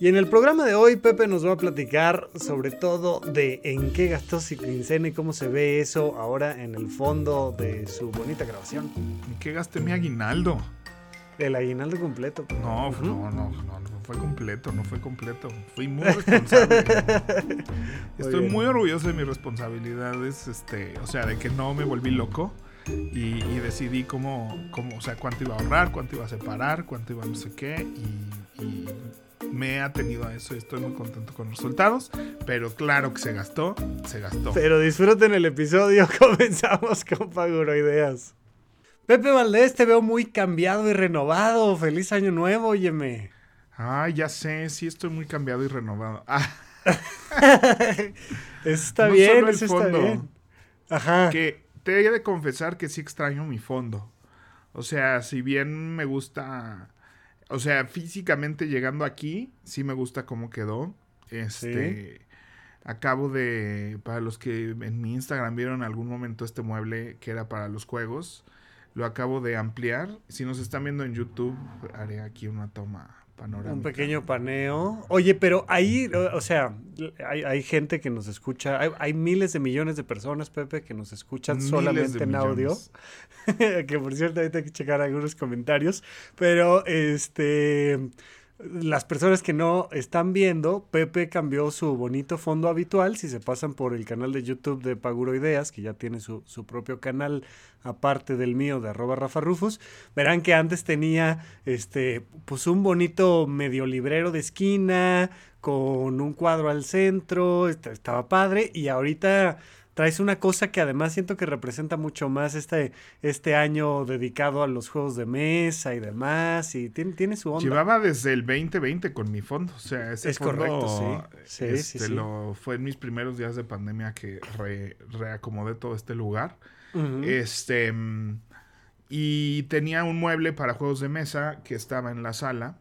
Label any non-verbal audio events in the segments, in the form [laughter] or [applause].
Y en el programa de hoy, Pepe nos va a platicar sobre todo de en qué gastó su quincena y cómo se ve eso ahora en el fondo de su bonita grabación. ¿En qué gasté mi aguinaldo? El aguinaldo completo. No, no, no, no, no fue completo, no fue completo. Fui muy responsable. [laughs] Estoy muy orgulloso de mis responsabilidades, este, o sea, de que no me volví loco. Y, decidí cómo, cómo, o sea, cuánto iba a ahorrar, cuánto iba a separar, cuánto iba a no sé qué. y me ha tenido a eso y estoy muy contento con los resultados. Pero claro que se gastó, se gastó. Pero disfruten el episodio, [laughs] comenzamos con Ideas. Pepe Valdés, te veo muy cambiado y renovado. Feliz año nuevo, óyeme. Ay, ya sé, sí estoy muy cambiado y renovado. Ah. está [laughs] bien, eso está bien. Ajá. Que te he de confesar que sí extraño mi fondo. O sea, si bien me gusta o sea, físicamente llegando aquí, sí me gusta cómo quedó. Este. Acabo de. Para los que en mi Instagram vieron en algún momento este mueble que era para los juegos. Lo acabo de ampliar. Si nos están viendo en YouTube, haré aquí una toma un pequeño paneo. Oye, pero ahí, o sea, hay, gente que nos escucha, hay, miles de millones de personas, Pepe, que nos escuchan solamente en audio. [laughs] que por cierto, ahorita hay que checar algunos comentarios. Pero, este las personas que no están viendo, Pepe cambió su bonito fondo habitual. Si se pasan por el canal de YouTube de Paguro Ideas, que ya tiene su, propio canal aparte del mío de arroba Rafa Rufus, verán que antes tenía este, pues un bonito medio librero de esquina con un cuadro al centro, estaba padre y ahorita traes una cosa que además siento que representa mucho más este, este año dedicado a los juegos de mesa y demás, y tiene, tiene su onda. Llevaba desde el 2020 con mi fondo, o sea, ese es correcto, sí. Este, Lo, fue en mis primeros días de pandemia que reacomodé todo este lugar. Este... Y tenía un mueble para juegos de mesa que estaba en la sala,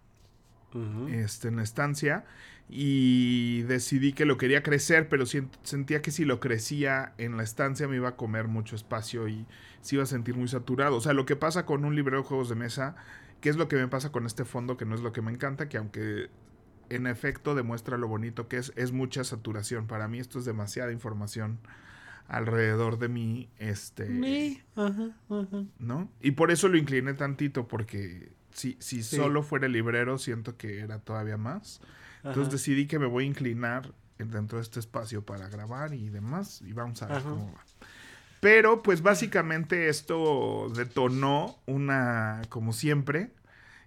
este, en la estancia y decidí que lo quería crecer, pero sentía que si lo crecía en la estancia me iba a comer mucho espacio y se iba a sentir muy saturado. O sea, lo que pasa con un librero de juegos de mesa, que es lo que me pasa con este fondo, que no es lo que me encanta, que aunque en efecto demuestra lo bonito que es, es mucha saturación. Para mí esto es demasiada información alrededor de mí, este... ¿No? Y por eso lo incliné tantito, porque si, si solo fuera librero, siento que era todavía más. Entonces decidí que me voy a inclinar dentro de este espacio para grabar y demás. Y vamos a ver cómo va. Pero pues básicamente esto detonó una, como siempre,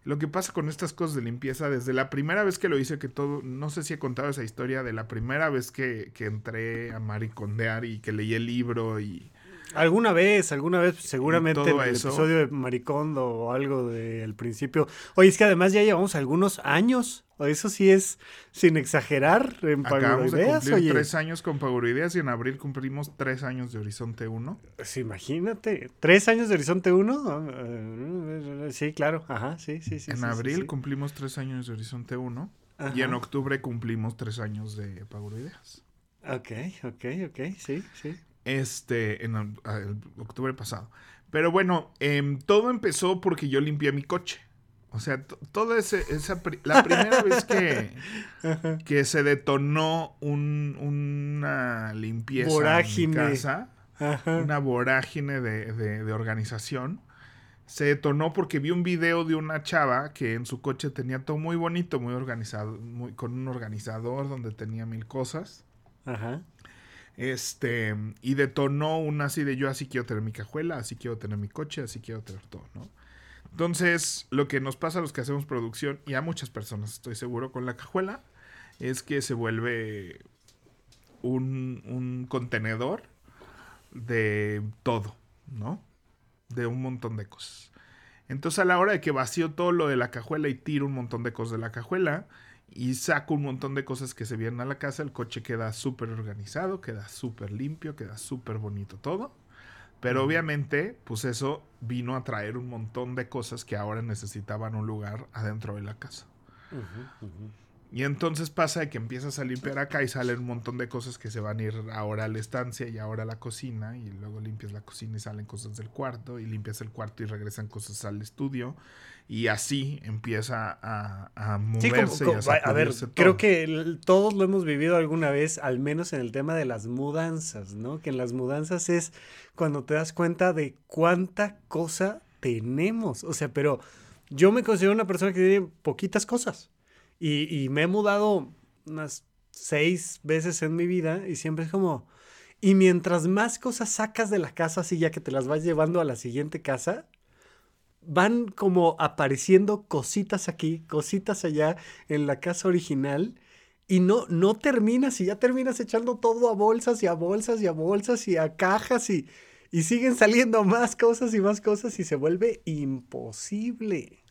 lo que pasa con estas cosas de limpieza, desde la primera vez que lo hice, que todo, no sé si he contado esa historia de la primera vez que, que entré a maricondear y que leí el libro y Alguna vez, alguna vez, seguramente en el episodio de Maricondo o algo del principio. Oye, es que además ya llevamos algunos años. Eso sí es sin exagerar en Acabamos de cumplir tres años con Paguroideas y en abril cumplimos tres años de Horizonte 1. Pues imagínate, ¿tres años de Horizonte 1? Ah, sí, claro, ajá, sí, sí, sí. En abril cumplimos tres años de Horizonte 1 y en octubre cumplimos tres años de Paguroideas. Ok, ok, ok, sí, sí este, en el, octubre pasado. Pero bueno, em, todo empezó porque yo limpié mi coche. O sea, toda esa, la primera [laughs] vez que, que se detonó un, una limpieza en mi casa, una vorágine de, de, organización, se detonó porque vi un video de una chava que en su coche tenía todo muy bonito, muy organizado, muy, con un organizador donde tenía mil cosas. Ajá. Este, y detonó una así de yo así quiero tener mi cajuela, así quiero tener mi coche, así quiero tener todo, ¿no? Entonces, lo que nos pasa a los que hacemos producción, y a muchas personas estoy seguro con la cajuela, es que se vuelve un, un contenedor de todo, ¿no? De un montón de cosas. Entonces, a la hora de que vacío todo lo de la cajuela y tiro un montón de cosas de la cajuela, y saco un montón de cosas que se vienen a la casa. El coche queda súper organizado, queda súper limpio, queda súper bonito todo. Pero obviamente, pues eso vino a traer un montón de cosas que ahora necesitaban un lugar adentro de la casa. Y entonces pasa que empiezas a limpiar acá y salen un montón de cosas que se van a ir ahora a la estancia y ahora a la cocina y luego limpias la cocina y salen cosas del cuarto y limpias el cuarto y regresan cosas al estudio y así empieza a, a moverse y a, a ver, creo que todos lo hemos vivido alguna vez, al menos en el tema de las mudanzas, ¿no? Que en las mudanzas es cuando te das cuenta de cuánta cosa tenemos, o sea, pero yo me considero una persona que tiene poquitas cosas. Y, me he mudado unas seis veces en mi vida y siempre es como... Y mientras más cosas sacas de la casa, así ya que te las vas llevando a la siguiente casa, van como apareciendo cositas aquí, cositas allá en la casa original. Y no, no terminas y ya terminas echando todo a bolsas y a bolsas y a bolsas y a cajas y, y siguen saliendo más cosas y más cosas y se vuelve imposible.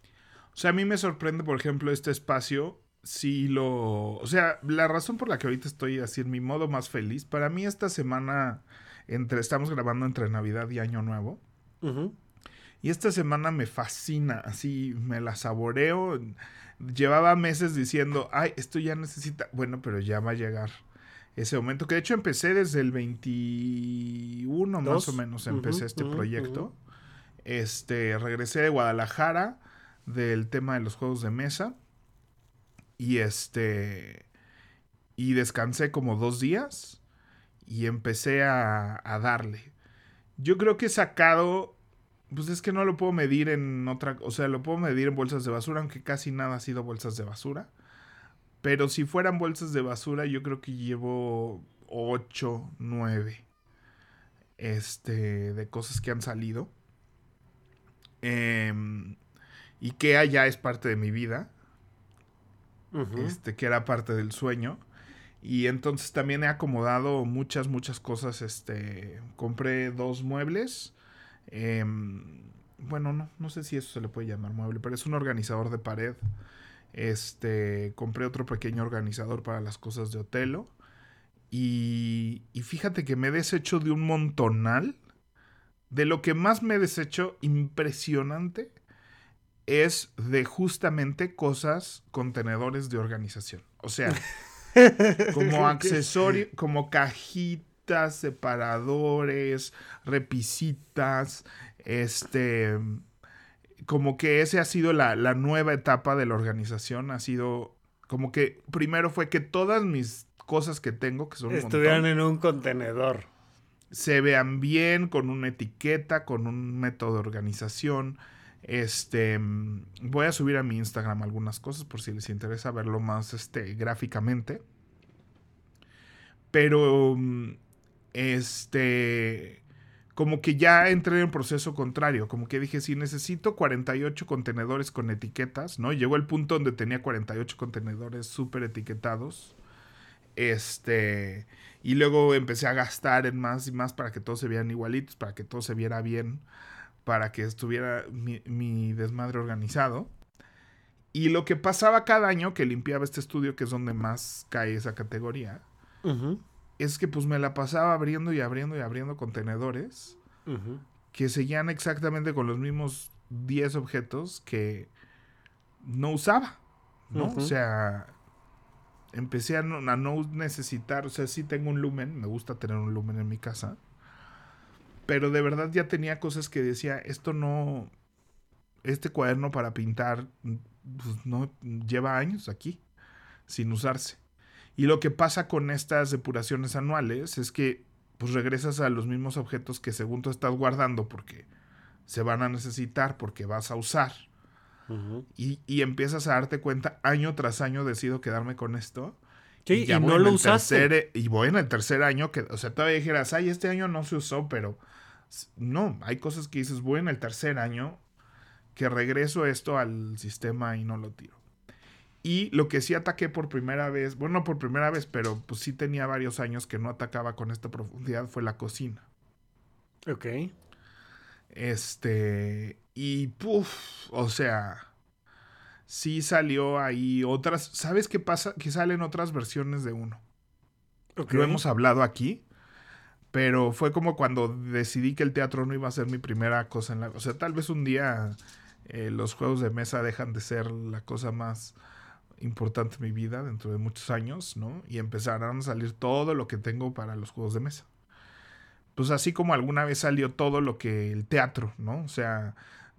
O sea, a mí me sorprende, por ejemplo, este espacio. Si lo. O sea, la razón por la que ahorita estoy así en mi modo más feliz. Para mí, esta semana. Entre, estamos grabando entre Navidad y Año Nuevo. Y esta semana me fascina. Así me la saboreo. Llevaba meses diciendo, ay, esto ya necesita. Bueno, pero ya va a llegar ese momento. Que de hecho empecé desde el 21, más o menos, empecé este proyecto. Este, regresé de Guadalajara del tema de los juegos de mesa. Y este. Y descansé como dos días. Y empecé a, a darle. Yo creo que he sacado. Pues es que no lo puedo medir en otra. O sea, lo puedo medir en bolsas de basura, aunque casi nada ha sido bolsas de basura. Pero si fueran bolsas de basura, yo creo que llevo 8, 9 este, de cosas que han salido. Eh, y que allá es parte de mi vida, este, que era parte del sueño. Y entonces también he acomodado muchas, muchas cosas. Este, compré dos muebles. Em, bueno, no, no sé si eso se le puede llamar mueble, pero es un organizador de pared. Este, compré otro pequeño organizador para las cosas de Otelo. Y, y fíjate que me he deshecho de un montonal. De lo que más me he deshecho, impresionante, es de justamente cosas, contenedores de organización. O sea, [laughs] como accesorio, como separadores, repisitas, este, como que ese ha sido la, nueva etapa de la organización, ha sido como que primero fue que todas mis cosas que tengo, que son... Estuvieran en un contenedor. Se vean bien, con una etiqueta, con un método de organización este, voy a subir a mi Instagram algunas cosas por si les interesa verlo más este, gráficamente. Pero, este, como que ya entré en proceso contrario, como que dije, si necesito 48 contenedores con etiquetas, ¿no? Llegó el punto donde tenía 48 contenedores súper etiquetados. Este, y luego empecé a gastar en más y más para que todos se vieran igualitos, para que todo se viera bien para que estuviera mi, desmadre organizado. Y lo que pasaba cada año que limpiaba este estudio, que es donde más cae esa categoría, es que pues me la pasaba abriendo y abriendo y abriendo contenedores que seguían exactamente con los mismos 10 objetos que no usaba, ¿no? O sea, empecé a no, a no, necesitar, o sea, sí tengo un lumen, me gusta tener un lumen en mi casa, pero de verdad ya tenía cosas que decía, esto no, este cuaderno para pintar, pues no lleva años aquí, sin usarse. Y lo que pasa con estas depuraciones anuales es que pues regresas a los mismos objetos que según tú estás guardando porque se van a necesitar, porque vas a usar. y, y, empiezas a darte cuenta, año tras año decido quedarme con esto. y, ya no lo usaste. y voy en el tercer año, que, o sea, todavía dijeras, ay, este año no se usó, pero no, hay cosas que dices, voy en el tercer año que regreso esto al sistema y no lo tiro. Y lo que sí ataqué por primera vez, bueno, no por primera vez, pero pues sí tenía varios años que no atacaba con esta profundidad, fue la cocina. Ok. Este, y puff, o sea, sí salió ahí otras. ¿Sabes qué pasa? Que salen otras versiones de uno. Lo hemos hablado aquí. Pero fue como cuando decidí que el teatro no iba a ser mi primera cosa en la... O sea, tal vez un día eh, los juegos de mesa dejan de ser la cosa más importante en mi vida dentro de muchos años, ¿no? Y empezarán a salir todo lo que tengo para los juegos de mesa. Pues así como alguna vez salió todo lo que el teatro, ¿no? O sea,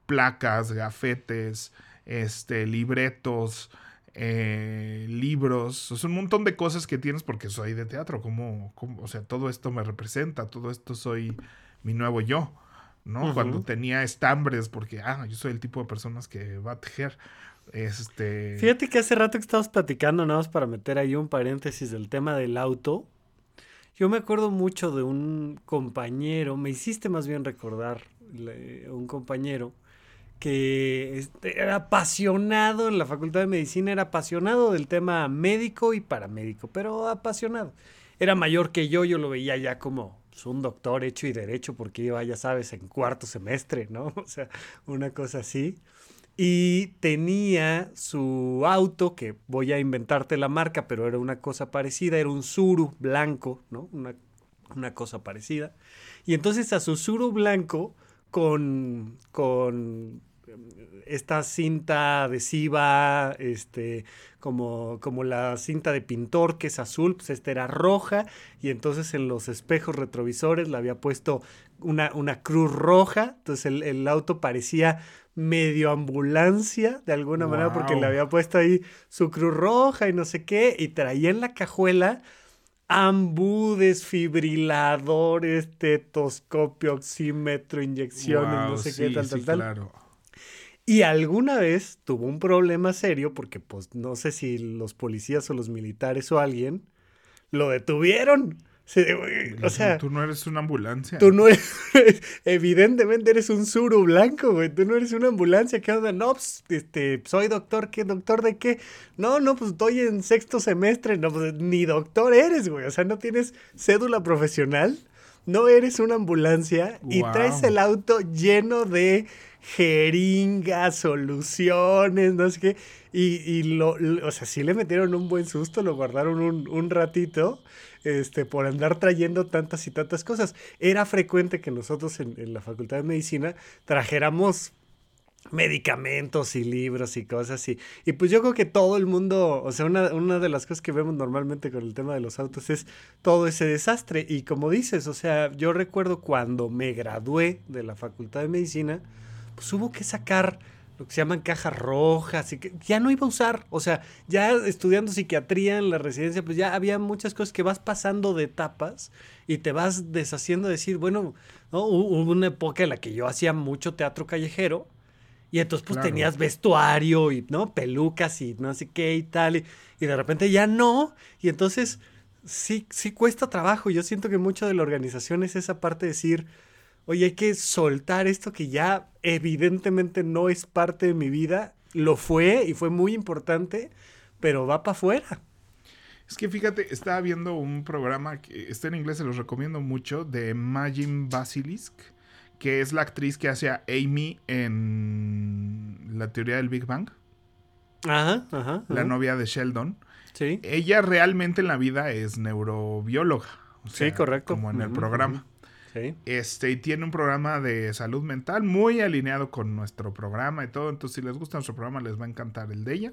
placas, gafetes, este, libretos, eh, libros, es un montón de cosas que tienes porque soy de teatro, como, o sea, todo esto me representa, todo esto soy mi nuevo yo, ¿no? Cuando tenía estambres, porque, ah, yo soy el tipo de personas que va a tejer. Este... Fíjate que hace rato que estabas platicando, nada más para meter ahí un paréntesis del tema del auto. Yo me acuerdo mucho de un compañero, me hiciste más bien recordar un compañero que este, era apasionado en la Facultad de Medicina, era apasionado del tema médico y paramédico, pero apasionado. Era mayor que yo, yo lo veía ya como pues, un doctor hecho y derecho, porque iba, ya sabes, en cuarto semestre, ¿no? [laughs] O sea, una cosa así. Y tenía su auto, que voy a inventarte la marca, pero era una cosa parecida, era un Suru blanco, ¿no? Una, una cosa parecida. Y entonces a su Suru blanco, con, con esta cinta adhesiva, este, como, como la cinta de pintor que es azul, pues esta era roja y entonces en los espejos retrovisores le había puesto una, una cruz roja, entonces el, auto parecía medio ambulancia de alguna manera porque le había puesto ahí su cruz roja y no sé qué y traía en la cajuela ambú, desfibrilador, estetoscopio, oxímetro, inyecciones, no sé qué, tal, tal, tal. Claro. Y alguna vez tuvo un problema serio porque pues no sé si los policías o los militares o alguien lo detuvieron. O sea, tú no eres una ambulancia. Tú no eres, [laughs] evidentemente eres un suru blanco, güey. Tú no eres una ambulancia. ¿Qué onda? No, pues, este, soy doctor. ¿Qué doctor de qué? No, no, pues estoy en sexto semestre. No, pues ni doctor eres, güey. O sea, no tienes cédula profesional. No eres una ambulancia y traes el auto lleno de jeringas, soluciones, no sé qué. Y, y lo, o sea, sí le metieron un buen susto, lo guardaron un, un ratito este, por andar trayendo tantas y tantas cosas. Era frecuente que nosotros en, la Facultad de Medicina trajéramos medicamentos y libros y cosas así. Y pues yo creo que todo el mundo, o sea, una, una de las cosas que vemos normalmente con el tema de los autos es todo ese desastre. Y como dices, o sea, yo recuerdo cuando me gradué de la Facultad de Medicina, pues hubo que sacar lo que se llaman cajas rojas y que ya no iba a usar, o sea, ya estudiando psiquiatría en la residencia, pues ya había muchas cosas que vas pasando de etapas y te vas deshaciendo de decir, bueno, ¿no? hubo una época en la que yo hacía mucho teatro callejero y entonces pues tenías vestuario y, ¿no? Pelucas y no sé qué y tal, y, y de repente ya no, y entonces sí, sí cuesta trabajo, yo siento que mucho de la organización es esa parte de decir, oye, hay que soltar esto que ya evidentemente no es parte de mi vida, lo fue y fue muy importante, pero va para afuera. Es que fíjate, estaba viendo un programa que está en inglés, se los recomiendo mucho, de Magin Basilisk, que es la actriz que hace a Amy en la teoría del Big Bang. Ajá, ajá. La novia de Sheldon. Sí. Ella realmente en la vida es neurobióloga. sí, correcto. Como en el programa. Este, y tiene un programa de salud mental muy alineado con nuestro programa y todo. Entonces, si les gusta nuestro programa, les va a encantar el de ella.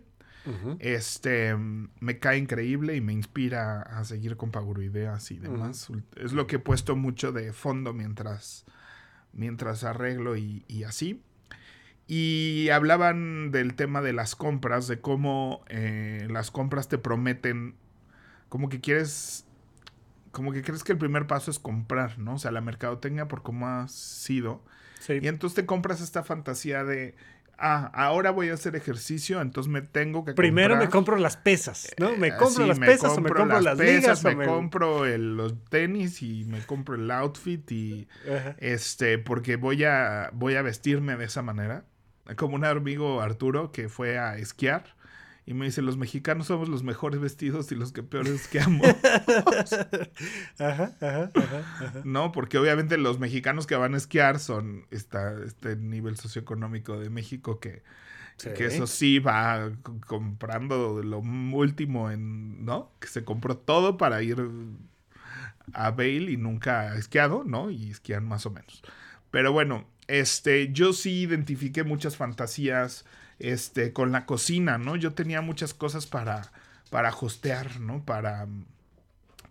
Este, me cae increíble y me inspira a seguir con Ideas y demás. Es lo que he puesto mucho de fondo mientras, mientras arreglo y, y así. Y hablaban del tema de las compras, de cómo eh, las compras te prometen, como que quieres como que crees que el primer paso es comprar, ¿no? O sea, la mercadotecnia por cómo ha sido. Sí. Y entonces te compras esta fantasía de, ah, ahora voy a hacer ejercicio, entonces me tengo que Primero me compro las pesas, ¿no? Me eh, compro las pesas o me compro las, pesas, me, compro los tenis y me compro el outfit y este porque voy a voy a vestirme de esa manera. Como un amigo Arturo que fue a esquiar y me dice, los mexicanos somos los mejores vestidos y los que peores que [laughs] amo. ajá, ajá, ajá, No, porque obviamente los mexicanos que van a esquiar son esta, este nivel socioeconómico de México que, Que eso sí va comprando lo último en, ¿no? Que se compró todo para ir a Bale y nunca ha esquiado, ¿no? Y esquían más o menos. Pero bueno, este, yo sí identifiqué muchas fantasías, este, con la cocina, ¿no? Yo tenía muchas cosas para, para hostear, ¿no? Para,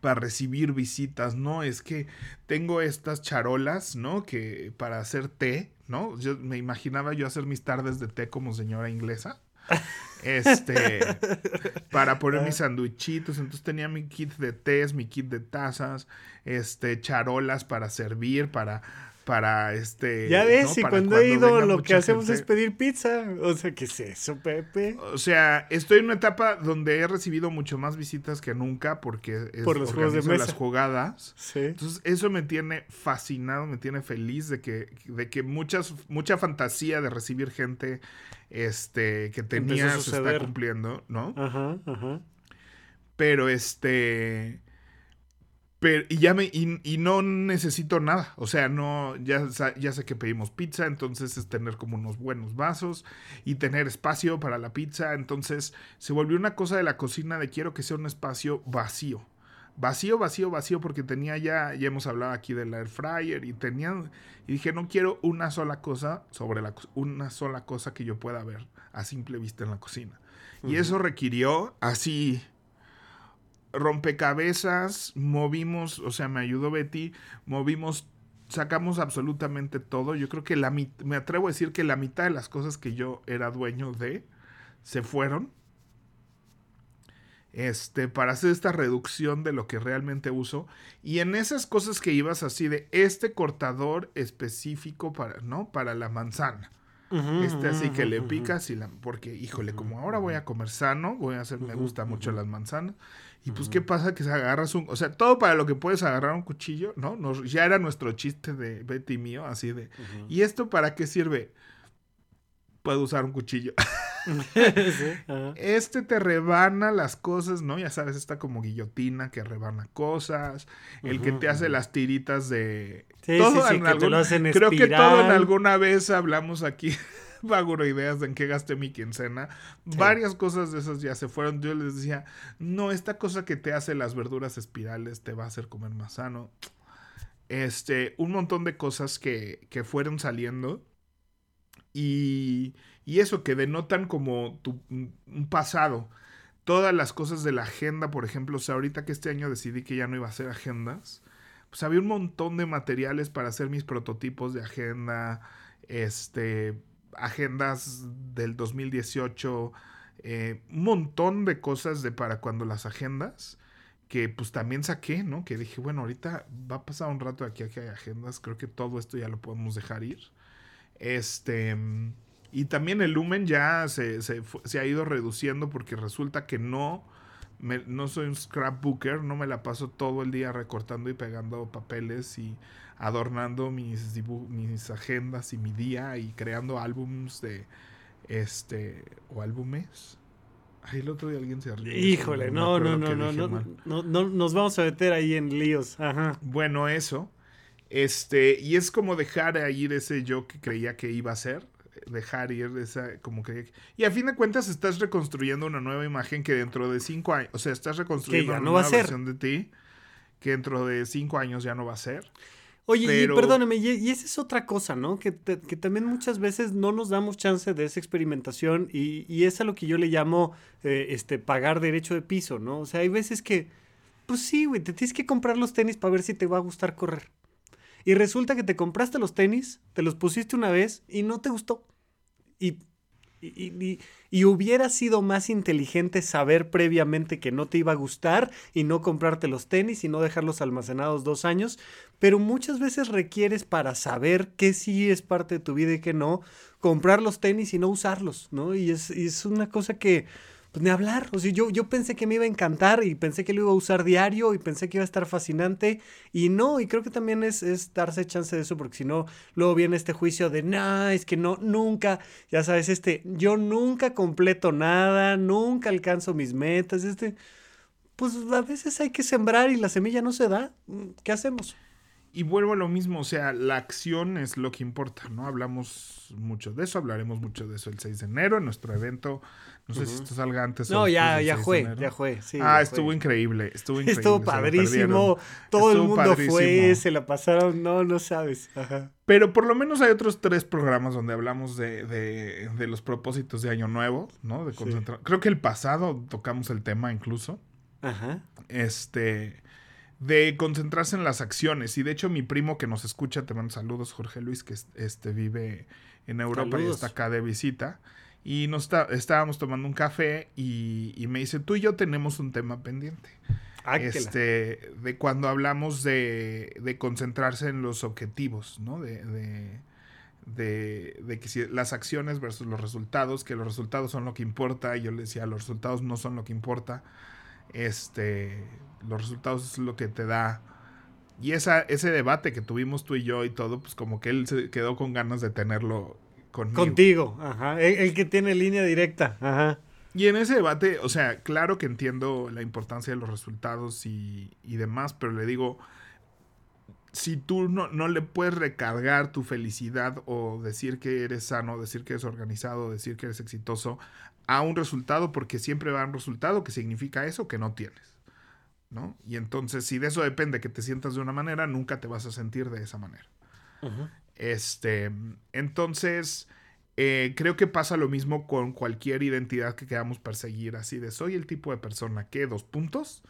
para recibir visitas, ¿no? Es que tengo estas charolas, ¿no? Que para hacer té, ¿no? Yo me imaginaba yo hacer mis tardes de té como señora inglesa. [laughs] Este, para poner mis ah. sanduichitos. Entonces tenía mi kit de tés, mi kit de tazas, este, charolas para servir, para para este. Ya ves, y cuando, he ido lo que hacemos es pedir pizza. O sea, ¿qué es eso, Pepe? O sea, estoy en una etapa donde he recibido mucho más visitas que nunca porque es Por los juegos de mesa. las jugadas. Sí. Entonces, eso me tiene fascinado, me tiene feliz de que, de que muchas, mucha fantasía de recibir gente este, que tenía se está cumpliendo, ¿no? Ajá, ajá. Pero este y ya me, y, no necesito nada. O sea, no, ya, ya sé que pedimos pizza, entonces es tener como unos buenos vasos y tener espacio para la pizza. Entonces se volvió una cosa de la cocina de quiero que sea un espacio vacío. Vacío, vacío, vacío, porque tenía ya, ya hemos hablado aquí del air fryer y tenía, y dije, no quiero una sola cosa sobre la, una sola cosa que yo pueda ver a simple vista en la cocina. Y eso requirió así rompecabezas, movimos, o sea, me ayudó Betty, movimos, sacamos absolutamente todo. Yo creo que la me atrevo a decir que la mitad de las cosas que yo era dueño de se fueron. Este, para hacer esta reducción de lo que realmente uso. Y en esas cosas que ibas así de este cortador específico para, ¿no? Para la manzana. este así que le picas y la, porque, híjole, como ahora voy a comer sano, voy a hacer, me gustan mucho las manzanas. Y pues, ¿qué pasa? Que se agarras un... O sea, todo para lo que puedes agarrar un cuchillo, ¿no? Nos, ya era nuestro chiste de Betty mío, así de... ¿Y esto para qué sirve? Puedo usar un cuchillo. [laughs] este te rebana las cosas, ¿no? Ya sabes, está como guillotina que rebana cosas. El que te hace las tiritas de... Sí, todo sí, sí, Creo que todo en alguna vez hablamos aquí [laughs] Vaguro ideas de en qué gasté mi quincena. Varias cosas de esas ya se fueron. Yo les decía, no, esta cosa que te hace las verduras espirales te va a hacer comer más sano. Este, un montón de cosas que, que fueron saliendo. Y, y eso, que denotan como tu, un pasado. Todas las cosas de la agenda, por ejemplo, o sea, ahorita que este año decidí que ya no iba a hacer agendas, pues había un montón de materiales para hacer mis prototipos de agenda, este, agendas del 2018, eh, un montón de cosas de para cuando las agendas, que pues también saqué, ¿no? Que dije, bueno, ahorita va a pasar un rato aquí a que hay agendas, creo que todo esto ya lo podemos dejar ir. Este, y también el lumen ya se, se, ha ido reduciendo porque resulta que no, no soy un scrapbooker, no me la paso todo el día recortando y pegando papeles y adornando mis, mis agendas y mi día y creando álbums de este o álbumes. Ay, el otro día alguien se rió. Híjole, no, no, no, no, no, no, no, nos vamos a meter ahí en líos. Ajá. Bueno, eso. Este, y es como dejar ir ese yo que creía que iba a ser. Dejar ir esa, como que. Y a fin de cuentas estás reconstruyendo una nueva imagen que dentro de cinco años. O sea, estás reconstruyendo una nueva versión de ti que dentro de cinco años ya no va a ser. Oye, y perdóname, y, esa es otra cosa, ¿no? Que, también muchas veces no nos damos chance de esa experimentación y, y es a lo que yo le llamo eh, este, pagar derecho de piso, ¿no? O sea, hay veces que, pues sí, güey, te tienes que comprar los tenis para ver si te va a gustar correr. Y resulta que te compraste los tenis, te los pusiste una vez y no te gustó. Y y, y, hubiera sido más inteligente saber previamente que no te iba a gustar y no comprarte los tenis y no dejarlos almacenados dos años, pero muchas veces requieres para saber qué sí es parte de tu vida y qué no, comprar los tenis y no usarlos, ¿no? Y es, y es una cosa que pues ni hablar. O sea, yo, yo pensé que me iba a encantar y pensé que lo iba a usar diario y pensé que iba a estar fascinante y no, y creo que también es, es darse chance de eso porque si no, luego viene este juicio de, no, es que no, nunca, ya sabes, este, yo nunca completo nada, nunca alcanzo mis metas, este, pues a veces hay que sembrar y la semilla no se da, ¿qué hacemos? y vuelvo a lo mismo, o sea, la acción es lo que importa, ¿no? Hablamos mucho de eso, hablaremos mucho de eso el 6 de enero en nuestro evento. No sé si esto salga antes no, o ya, ya fue, ya fue, sí. Ah, estuvo increíble, estuvo [laughs] increíble. Estuvo padrísimo, todo el mundo fue, se la pasaron, no, no sabes. Pero por lo menos hay otros tres programas donde hablamos de, de, de los propósitos de Año Nuevo, ¿no? De concentrar. Creo que el pasado tocamos el tema incluso. Ajá. Este de concentrarse en las acciones. Y de hecho, mi primo que nos escucha, te mando saludos, Jorge Luis, que este, vive en Europa y está acá de visita. Y nos estábamos tomando un café y, me dice, tú y yo tenemos un tema pendiente. Ah, este, de cuando hablamos de, de, concentrarse en los objetivos, ¿no? De, de, de, de que si las acciones versus los resultados, que los resultados son lo que importa. Y yo le decía, los resultados no son lo que importa. Este, los resultados es lo que te da. Y esa, ese debate que tuvimos tú y yo y todo, pues como que él se quedó con ganas de tenerlo conmigo. Contigo, ajá. El, que tiene línea directa, ajá. Y en ese debate, o sea, claro que entiendo la importancia de los resultados y, y demás, pero le digo, si tú no, no, le puedes recargar tu felicidad o decir que eres sano, decir que eres organizado, decir que eres exitoso a un resultado, porque siempre va a un resultado que significa eso que no tienes. ¿no? Y entonces, si de eso depende que te sientas de una manera, nunca te vas a sentir de esa manera. Este, entonces, eh, creo que pasa lo mismo con cualquier identidad que queramos perseguir, así de soy el tipo de persona que, dos puntos,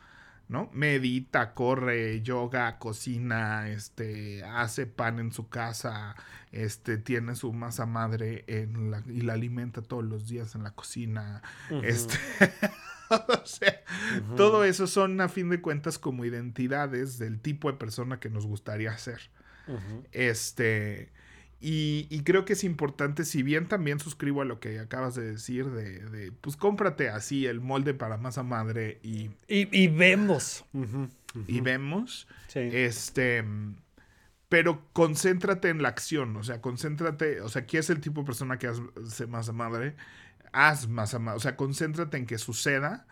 ¿no? Medita, corre, yoga, cocina, este, hace pan en su casa, este, tiene su masa madre en la, y la alimenta todos los días en la cocina, este... [laughs] o sea, todo eso son a fin de cuentas como identidades del tipo de persona que nos gustaría ser. Este, y, creo que es importante, si bien también suscribo a lo que acabas de decir, de, pues cómprate así el molde para masa madre y... Y, vemos. Y vemos. Este... Pero concéntrate en la acción, o sea, concéntrate, o sea, ¿quién es el tipo de persona que hace masa madre? haz más o sea, concéntrate en que suceda.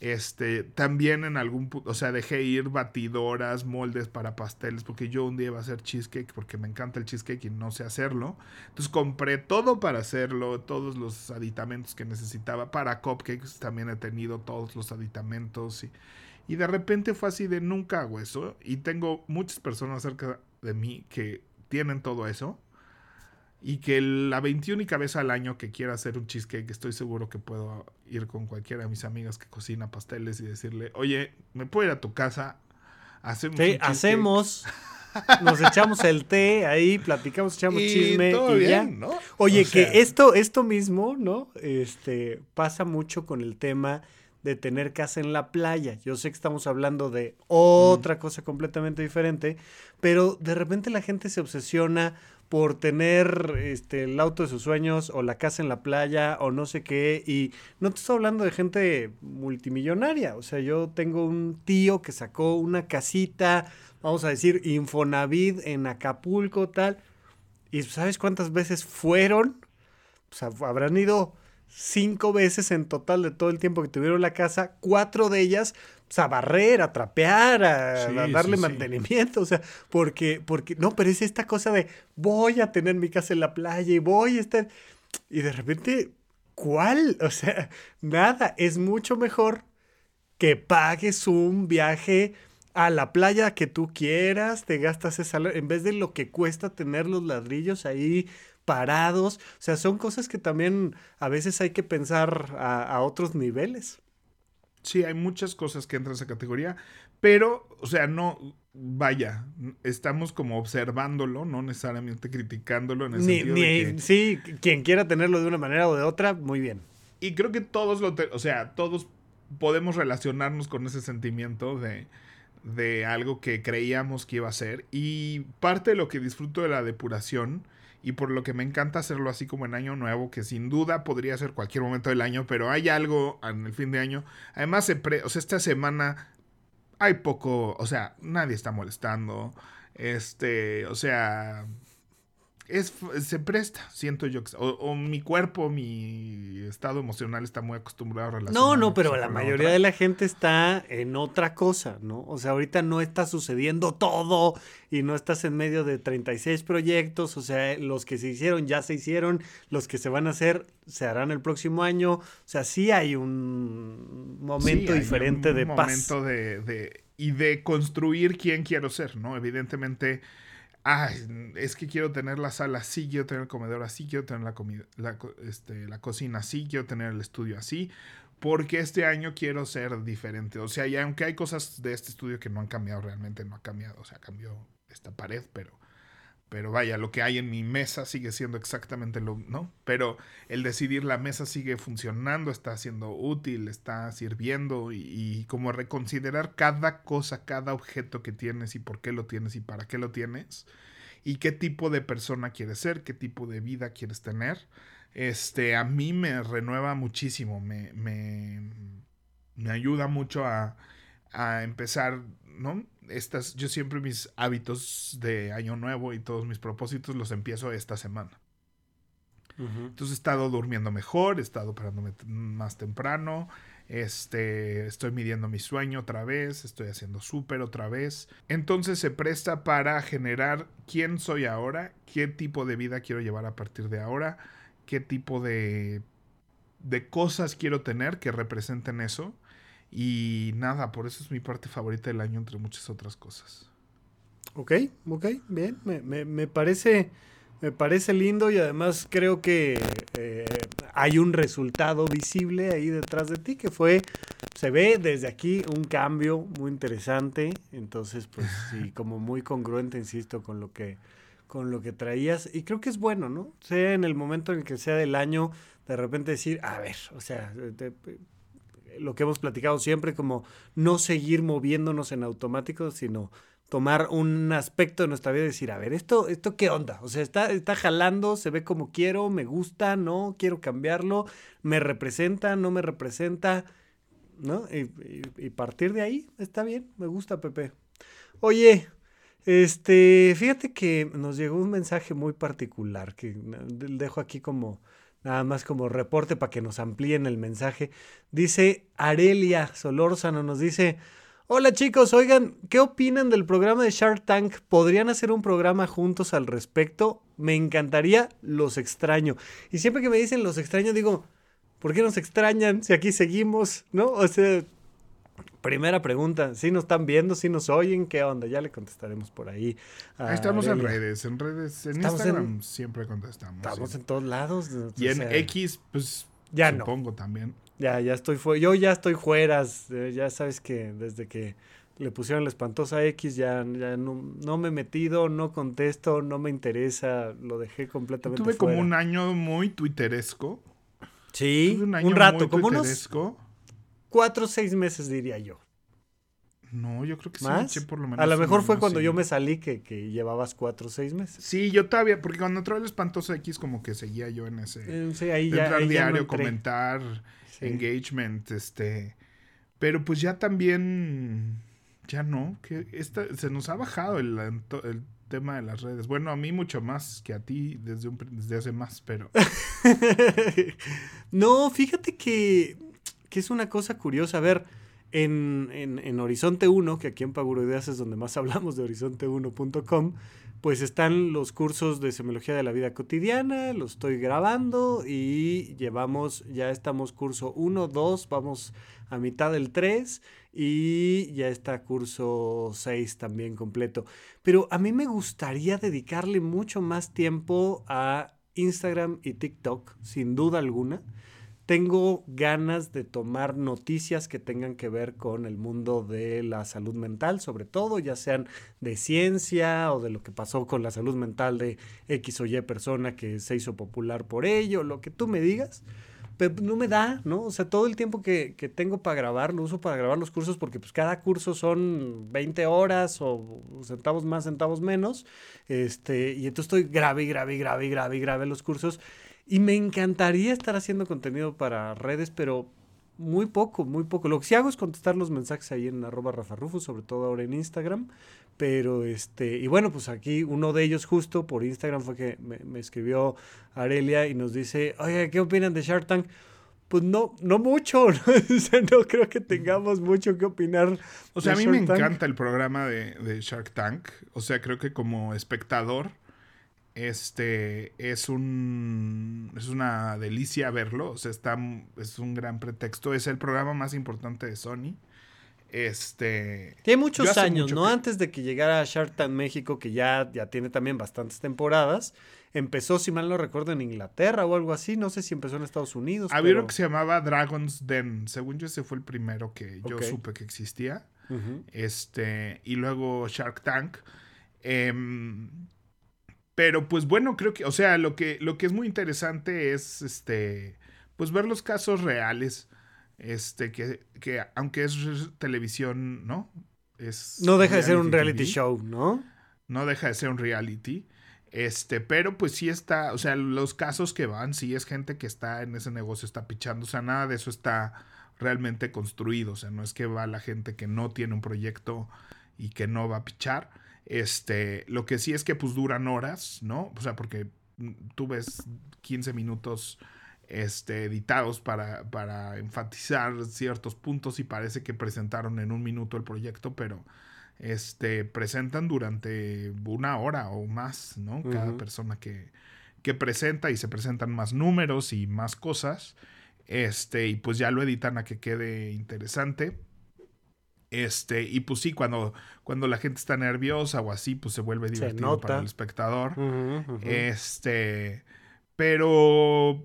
Este, también en algún o sea, dejé ir batidoras, moldes para pasteles, porque yo un día iba a hacer cheesecake, porque me encanta el cheesecake y no sé hacerlo. Entonces compré todo para hacerlo, todos los aditamentos que necesitaba. Para cupcakes también he tenido todos los aditamentos. Y, y de repente fue así de nunca hago eso. Y tengo muchas personas cerca de mí que tienen todo eso y que la 21 vez al año que quiera hacer un cheesecake, estoy seguro que puedo ir con cualquiera de mis amigas que cocina pasteles y decirle, oye, ¿me puedo ir a tu casa? Hacemos sí, hacemos. [laughs] Nos echamos el té ahí, platicamos, echamos chisme y ya. ¿no? Oye, que esto, esto mismo, ¿no? Este pasa mucho con el tema de tener casa en la playa. Yo sé que estamos hablando de otra cosa completamente diferente, pero de repente la gente se obsesiona por tener este, el auto de sus sueños o la casa en la playa o no sé qué. Y no te estoy hablando de gente multimillonaria. O sea, yo tengo un tío que sacó una casita, vamos a decir, Infonavid en Acapulco, tal. ¿Y sabes cuántas veces fueron? Sea, habrán ido cinco veces en total de todo el tiempo que tuvieron la casa, cuatro de ellas pues, a barrer, a trapear, a, darle mantenimiento, o sea, porque, porque, no, pero es esta cosa de voy a tener mi casa en la playa y voy a estar, y de repente, ¿cuál? [laughs] O sea, nada, es mucho mejor que pagues un viaje a la playa que tú quieras, te gastas esa, en vez de lo que cuesta tener los ladrillos ahí parados, o sea, son cosas que también a veces hay que pensar a otros niveles. Sí, hay muchas cosas que entran en esa categoría, pero, o sea, no, vaya, estamos como observándolo, no necesariamente criticándolo en el sentido de que... Sí, quien quiera tenerlo de una manera o de otra, muy bien. Y creo que todos lo, o sea, todos podemos relacionarnos con ese sentimiento de, de algo que creíamos que iba a ser. Y parte de lo que disfruto de la depuración y por lo que me encanta hacerlo así como en año nuevo, que sin duda podría ser cualquier momento del año, pero hay algo en el fin de año. Además, se o sea, esta semana hay poco, o sea, nadie está molestando. Este, o sea, es, se presta, siento yo. O, mi cuerpo, mi estado emocional está muy acostumbrado a relacionar. No, no, pero la mayoría de la gente está en otra cosa, ¿no? O sea, ahorita no está sucediendo todo y no estás en medio de 36 proyectos. O sea, los que se hicieron ya se hicieron, los que se van a hacer se harán el próximo año. O sea, sí hay un momento diferente de paz. Momento de, de, y de construir quién quiero ser, ¿no? Evidentemente ah, es que quiero tener la sala así, quiero tener el comedor así, quiero tener la, comida, la, este, la cocina así, quiero tener el estudio así, porque este año quiero ser diferente. O sea, y aunque hay cosas de este estudio que no han cambiado, realmente no ha cambiado, o sea, cambió esta pared, pero pero vaya, lo que hay en mi mesa sigue siendo exactamente lo, ¿no? Pero el decidir la mesa sigue funcionando, está siendo útil, está sirviendo y, como reconsiderar cada cosa, cada objeto que tienes y por qué lo tienes y para qué lo tienes y qué tipo de persona quieres ser, qué tipo de vida quieres tener. Este, a mí me renueva muchísimo, me, me, me ayuda mucho a, a empezar, ¿no? Estas, yo siempre mis hábitos de año nuevo y todos mis propósitos los empiezo esta semana. Entonces he estado durmiendo mejor, he estado parándome más temprano, este, estoy midiendo mi sueño otra vez, estoy haciendo súper otra vez. Entonces se presta para generar quién soy ahora, qué tipo de vida quiero llevar a partir de ahora, qué tipo de, de cosas quiero tener que representen eso y nada, por eso es mi parte favorita del año, entre muchas otras cosas. Ok, ok, bien. Me, me, me parece, me parece lindo y además creo que eh, hay un resultado visible ahí detrás de ti que fue, se ve desde aquí un cambio muy interesante. Entonces, pues [laughs] sí, como muy congruente, insisto, con lo que con lo que traías y creo que es bueno, ¿no? Sea en el momento en el que sea del año, de repente decir, a ver, o sea, lo que hemos platicado siempre, como no seguir moviéndonos en automático, sino tomar un aspecto de nuestra vida y decir, a ver, ¿esto, esto qué onda? O sea, está, está jalando, se ve como quiero, me gusta, no, quiero cambiarlo, me representa, no me representa, ¿no? Y, y partir de ahí, está bien, me gusta, Pepe. Oye, este, fíjate que nos llegó un mensaje muy particular que dejo aquí como nada más como reporte para que nos amplíen el mensaje. Dice Arelia Solórzano, nos dice, hola chicos, oigan, ¿qué opinan del programa de Shark Tank? ¿Podrían hacer un programa juntos al respecto? Me encantaría, los extraño. Y siempre que me dicen los extraño, digo, ¿por qué nos extrañan si aquí seguimos? ¿No? O sea, Primera pregunta, si nos están viendo, si nos oyen, ¿qué onda? Ya le contestaremos por ahí. Estamos en redes, en redes, en Instagram siempre contestamos. Estamos en todos lados. Y en X, pues ya supongo también. Ya, ya estoy fuera. Yo ya estoy fuera. Eh, ya sabes que desde que le pusieron la espantosa X ya, ya no, me he metido, no contesto, no me interesa, lo dejé completamente Tuve como un año muy twitteresco. Sí, un, un, rato, como unos cuatro o seis meses, diría yo. No, yo creo que sí por lo menos. A lo mejor fue cuando yo me salí que, que, llevabas cuatro o seis meses. Sí, yo todavía, porque cuando entró el Espantoso X, como que seguía yo en ese. Eh, sí, ahí ya. Entrar diario, comentar, engagement, este. Pero pues ya también. Ya no, que esta, se nos ha bajado el, el tema de las redes. Bueno, a mí mucho más que a ti desde, un, desde hace más, pero. [laughs] no, fíjate que que es una cosa curiosa. A ver, en, en, Horizonte 1, que aquí en Paguroideas es donde más [laughs] hablamos de horizonte1.com, pues están los cursos de semiología de la vida cotidiana, los estoy grabando y llevamos, ya estamos curso 1, 2, vamos a mitad del 3 y ya está curso 6 también completo. Pero a mí me gustaría dedicarle mucho más tiempo a Instagram y TikTok, sin duda alguna tengo ganas de tomar noticias que tengan que ver con el mundo de la salud mental, sobre todo, ya sean de ciencia o de lo que pasó con la salud mental de X o Y persona que se hizo popular por ello, lo que tú me digas. Pero no me da, ¿no? O sea, todo el tiempo que, tengo para grabar, lo uso para grabar los cursos porque pues cada curso son 20 horas o centavos más, centavos menos. Este, y entonces estoy grave grave grave grave grave los cursos y me encantaría estar haciendo contenido para redes, pero muy poco, muy poco. Lo que sí hago es contestar los mensajes ahí en arroba Rafa sobre todo ahora en Instagram. Pero este, y bueno, pues aquí uno de ellos justo por Instagram fue que me, escribió Arelia y nos dice, oye, ¿qué opinan de Shark Tank? Pues no, no mucho, [laughs] ¿no? creo que tengamos mucho que opinar. O sea, a mí me encanta el programa de, de Shark Tank. O sea, creo que como espectador este es un es una delicia verlo, o sea, está es un gran pretexto, es el programa más importante de Sony. Este tiene muchos años, ¿no? Antes de que llegara a Shark Tank México, que ya ya tiene también bastantes temporadas. Empezó, si mal no recuerdo, en Inglaterra o algo así. No sé si empezó en Estados Unidos. Había uno que se llamaba Dragon's Den. Según yo, ese fue el primero que yo supe que existía. Este. Y luego Shark Tank. Eh, pero pues bueno, creo que, o sea, lo que, lo que es muy interesante es, este, pues ver los casos reales, este, que, que aunque es televisión, ¿no? Es no deja de ser un reality show, ¿no? No deja de ser un reality. Este, pero pues sí está, o sea, los casos que van, sí es gente que está en ese negocio, está pichando, o sea, nada de eso está realmente construido, o sea, no es que va la gente que no tiene un proyecto y que no va a pichar. Este, lo que sí es que pues duran horas, ¿no? O sea, porque tú ves 15 minutos este, editados para, para enfatizar ciertos puntos y parece que presentaron en un minuto el proyecto, pero este, presentan durante una hora o más, ¿no? Cada persona que, que presenta y se presentan más números y más cosas. Este, y pues ya lo editan a que quede interesante. Este, y pues sí, cuando, cuando la gente está nerviosa o así, pues se vuelve divertido para el espectador. Este, pero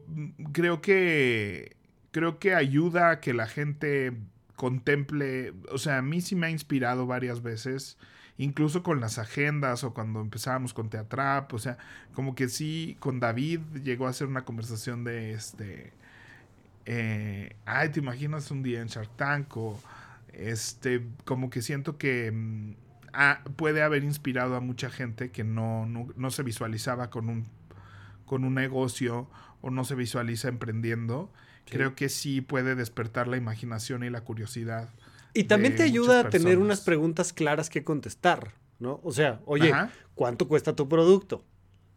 creo que creo que ayuda a que la gente contemple, o sea, a mí sí me ha inspirado varias veces, incluso con las agendas o cuando empezábamos con Teatrap, o sea, como que sí, con David llegó a hacer una conversación de este, eh, ay, ¿te imaginas un día en Shark Tank o este, como que siento que mm, puede haber inspirado a mucha gente que no, no, se visualizaba con un, con un negocio o no se visualiza emprendiendo. Creo que sí puede despertar la imaginación y la curiosidad. Y también te ayuda a tener unas preguntas claras que contestar, ¿no? O sea, oye, ¿cuánto cuesta tu producto?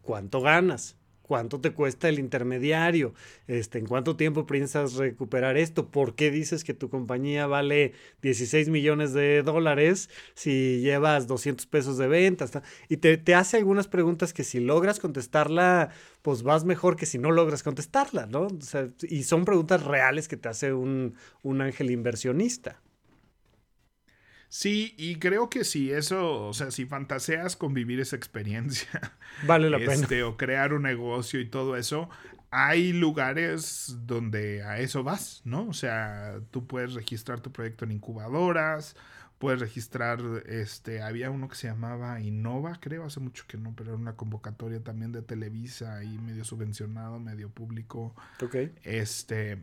¿Cuánto ganas? Cuánto te cuesta el intermediario, este, en cuánto tiempo piensas recuperar esto, por qué dices que tu compañía vale 16 millones de dólares si llevas 200 pesos de ventas, y te, hace algunas preguntas que si logras contestarla, pues vas mejor que si no logras contestarla, ¿no? y son preguntas reales que te hace un, un ángel inversionista. Sí, y creo que si eso, o sea, si fantaseas con vivir esa experiencia, [laughs] vale la pena. Este, o crear un negocio y todo eso, hay lugares donde a eso vas, ¿no? O sea, tú puedes registrar tu proyecto en incubadoras, puedes registrar, este, había uno que se llamaba Innova, creo, hace mucho que no, pero era una convocatoria también de Televisa y medio subvencionado, medio público. Ok. Este,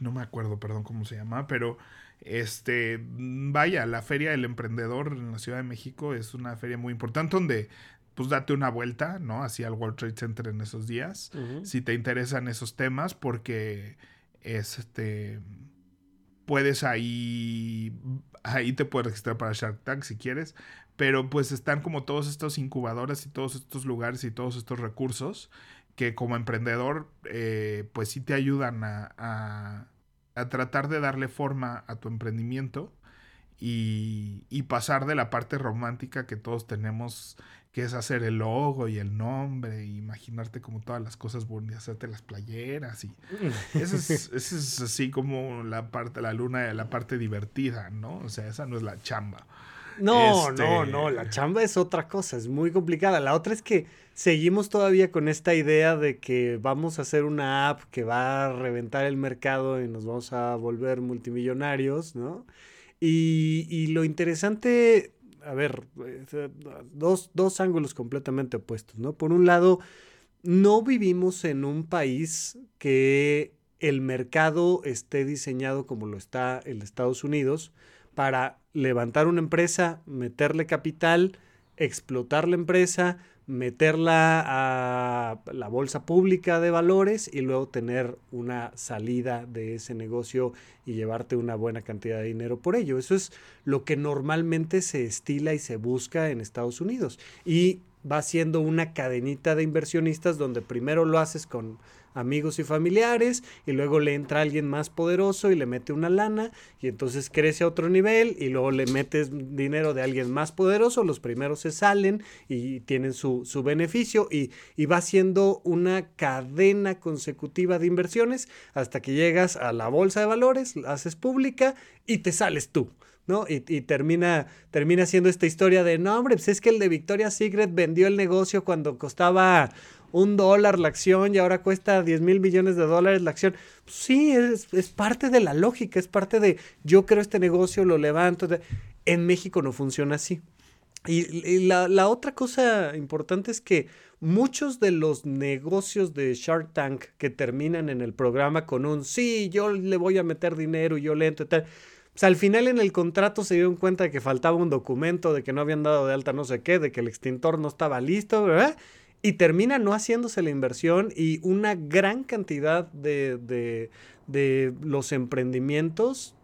no me acuerdo, perdón, cómo se llama, pero este, vaya, la Feria del Emprendedor en la Ciudad de México es una feria muy importante donde pues date una vuelta, ¿no? Hacia el World Trade Center en esos días, si te interesan esos temas, porque este puedes ahí ahí te puedes registrar para Shark Tank si quieres, pero pues están como todos estos incubadores y todos estos lugares y todos estos recursos que como emprendedor eh, pues sí te ayudan a a tratar de darle forma a tu emprendimiento y, pasar de la parte romántica que todos tenemos, que es hacer el logo y el nombre, e imaginarte como todas las cosas bonitas, hacerte las playeras y [laughs] eso es, es así como la parte, la luna, la parte divertida, ¿no? O sea, esa no es la chamba. No, no, este, no, la chamba es otra cosa, es muy complicada. La otra es que seguimos todavía con esta idea de que vamos a hacer una app que va a reventar el mercado y nos vamos a volver multimillonarios, ¿no? Y, lo interesante, a ver, eh, dos, dos ángulos completamente opuestos, ¿no? Por un lado, no vivimos en un país que el mercado esté diseñado como lo está el de Estados Unidos para levantar una empresa, meterle capital, explotar la empresa, meterla a la bolsa pública de valores y luego tener una salida de ese negocio y llevarte una buena cantidad de dinero por ello. Eso es lo que normalmente se estila y se busca en Estados Unidos. Y va siendo una cadenita de inversionistas donde primero lo haces con amigos y familiares y luego le entra alguien más poderoso y le mete una lana y entonces crece a otro nivel y luego le metes dinero de alguien más poderoso, los primeros se salen y tienen su, su beneficio y, y va siendo una cadena consecutiva de inversiones hasta que llegas a la bolsa de valores, la haces pública y te sales tú. ¿no? Y, y, termina, termina siendo esta historia de, no, hombre, pues es que el de Victoria's Secret vendió el negocio cuando costaba un dólar la acción y ahora cuesta 10 mil millones de dólares la acción. Sí, es, es, parte de la lógica, es parte de yo creo este negocio, lo levanto. En México no funciona así. Y, la, la, otra cosa importante es que muchos de los negocios de Shark Tank que terminan en el programa con un sí, yo le voy a meter dinero yo le entro y tal. O sea, al final en el contrato se dieron cuenta de que faltaba un documento, de que no habían dado de alta no sé qué, de que el extintor no estaba listo, ¿verdad? Y termina no haciéndose la inversión y una gran cantidad de, de, de, los emprendimientos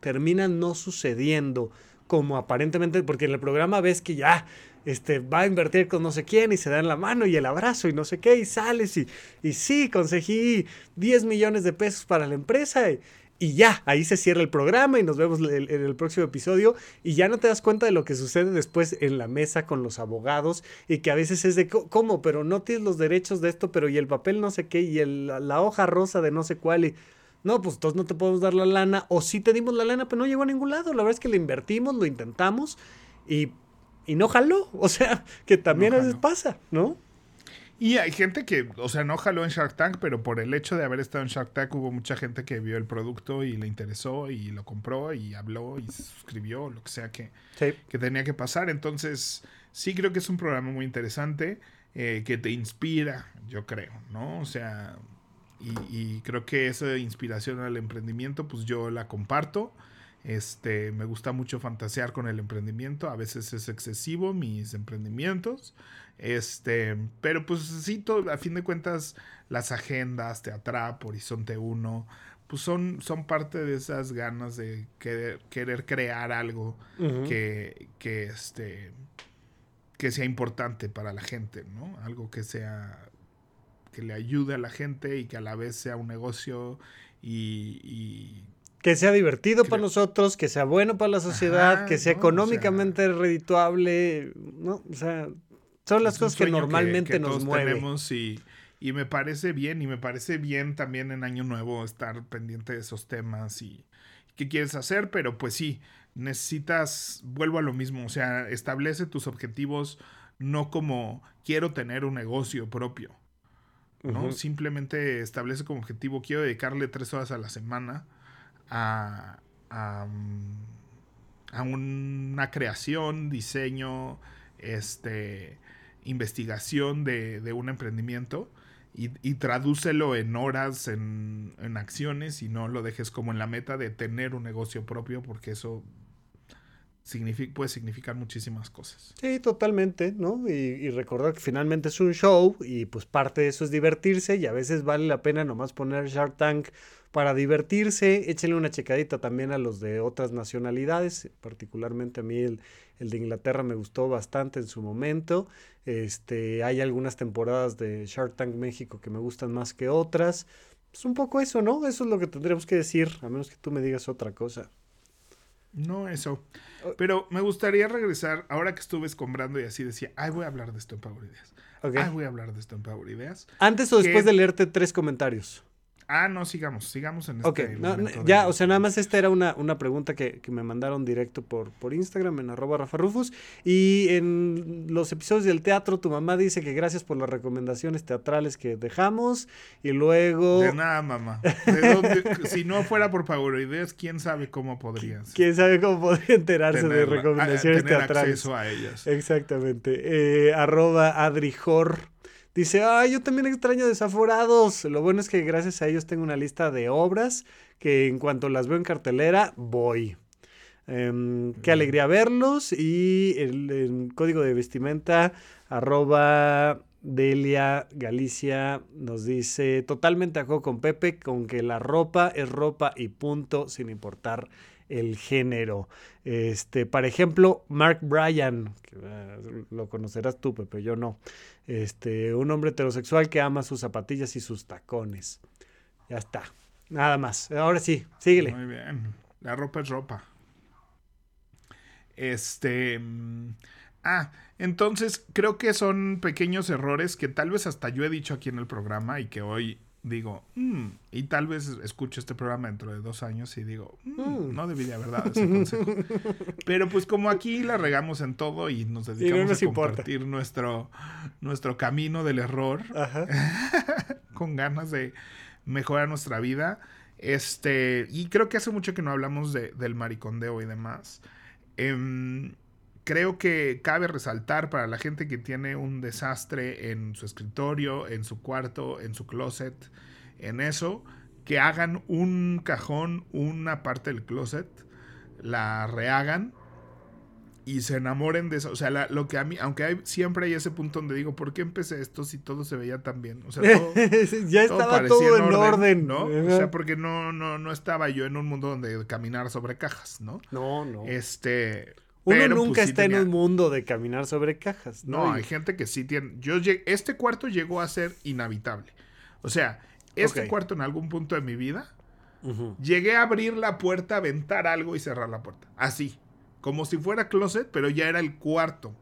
terminan no sucediendo como aparentemente, porque en el programa ves que ya este, va a invertir con no sé quién y se dan la mano y el abrazo y no sé qué y sales y, y sí, conseguí 10 millones de pesos para la empresa y, y ya, ahí se cierra el programa y nos vemos en el próximo episodio y ya no te das cuenta de lo que sucede después en la mesa con los abogados y que a veces es de, ¿cómo? Pero no tienes los derechos de esto, pero y el papel no sé qué y el, la hoja rosa de no sé cuál y... No, pues entonces no te podemos dar la lana o sí te dimos la lana, pero no llegó a ningún lado. La verdad es que le invertimos, lo intentamos y, y no jaló. [laughs] O sea, que también no a veces pasa, ¿no? Y hay gente que, o sea, no jaló en Shark Tank, pero por el hecho de haber estado en Shark Tank hubo mucha gente que vio el producto y le interesó y lo compró y habló y se suscribió, lo que sea que, sí. que tenía que pasar. Entonces, sí creo que es un programa muy interesante eh, que te inspira, yo creo, ¿no? O sea, y, y, creo que esa inspiración al emprendimiento, pues yo la comparto. Este, me gusta mucho fantasear con el emprendimiento. A veces es excesivo mis emprendimientos. Este, pero pues sí, todo, a fin de cuentas, las agendas, Teatrap, Horizonte 1, pues son, son parte de esas ganas de querer, querer crear algo uh -huh. que, que, este, que sea importante para la gente, ¿no? Algo que sea, que le ayude a la gente y que a la vez sea un negocio y, y que sea divertido Creo. para nosotros, que sea bueno para la sociedad, Ajá, que sea no, económicamente o sea, redituable, ¿no? O sea, son las cosas que normalmente que, que nos mueven. Tenemos y, y, me parece bien, y me parece bien también en Año Nuevo estar pendiente de esos temas y qué quieres hacer, pero pues sí, necesitas, vuelvo a lo mismo, o sea, establece tus objetivos no como quiero tener un negocio propio, ¿no? Uh -huh. Simplemente establece como objetivo, quiero dedicarle tres horas a la semana a, a, a una creación, diseño, este investigación de, de un emprendimiento y, y, tradúcelo en horas, en, en, acciones y no lo dejes como en la meta de tener un negocio propio porque eso significa, puede significar muchísimas cosas. Sí, totalmente, ¿no? Y, y, recordar que finalmente es un show y pues parte de eso es divertirse y a veces vale la pena nomás poner Shark Tank para divertirse, échenle una checadita también a los de otras nacionalidades, particularmente a mí el, el de Inglaterra me gustó bastante en su momento. Este, hay algunas temporadas de Shark Tank México que me gustan más que otras. Es un poco eso, ¿no? Eso es lo que tendríamos que decir, a menos que tú me digas otra cosa. No, eso. Pero me gustaría regresar, ahora que estuve escombrando y así decía, ay, voy a hablar de esto en Power Ideas. Okay. Ay, voy a hablar de esto en Power Ideas. Antes o después de leerte tres comentarios. Ah, no, sigamos, sigamos en este okay. no, no, Ya, o sea, nada más esta era una, una pregunta que, que, me mandaron directo por, por Instagram en arroba Rafa Rufus. Y en los episodios del teatro, tu mamá dice que gracias por las recomendaciones teatrales que dejamos. Y luego. De nada, mamá. ¿De dónde? [laughs] si no fuera por Power Ideas, quién sabe cómo podrías. Quién sabe cómo podría enterarse tener, de recomendaciones a, tener teatrales. acceso a ellas. Exactamente. Eh, arroba Adrijor. Dice, ah, yo también extraño Desaforados. Lo bueno es que gracias a ellos tengo una lista de obras que en cuanto las veo en cartelera, voy. Um, qué alegría verlos y el, el, código de vestimenta Arroba Delia Galicia nos dice, totalmente acuerdo con Pepe, con que la ropa es ropa y punto, sin importar el género. Este, por ejemplo, Mark Bryan, que, eh, lo conocerás tú, Pepe, yo no. Este, un hombre heterosexual que ama sus zapatillas y sus tacones. Ya está. Nada más. Ahora sí, síguele. Muy bien. La ropa es ropa. Este. Mm, ah, entonces creo que son pequeños errores que tal vez hasta yo he dicho aquí en el programa y que hoy digo, mm", y tal vez escucho este programa dentro de dos años y digo, mm, mm. no debí de haber dado ese [laughs] consejo. Pero pues como aquí la regamos en todo y nos dedicamos a compartir nuestro, nuestro camino del error [laughs] con ganas de mejorar nuestra vida. Este, y creo que hace mucho que no hablamos de, del maricondeo y demás. Em, creo que cabe resaltar para la gente que tiene un desastre en su escritorio, en su cuarto, en su closet, en eso, que hagan un cajón, una parte del closet, la rehagan y se enamoren de eso. O sea, lo que a mí, aunque hay, siempre hay ese punto donde digo, ¿por qué empecé esto si todo se veía tan bien? O sea, todo, [laughs] ya estaba todo, en orden, ¿no? O sea, porque no, no, no estaba yo en un mundo donde caminar sobre cajas, ¿no? No, no. Este, uno pues, nunca está en un mundo de caminar sobre cajas. No, no hay gente que sí tiene. Yo este cuarto llegó a ser inhabitable. O sea, este cuarto en algún punto de mi vida, llegué a abrir la puerta, aventar algo y cerrar la puerta. Así. Como si fuera closet, pero ya era el cuarto.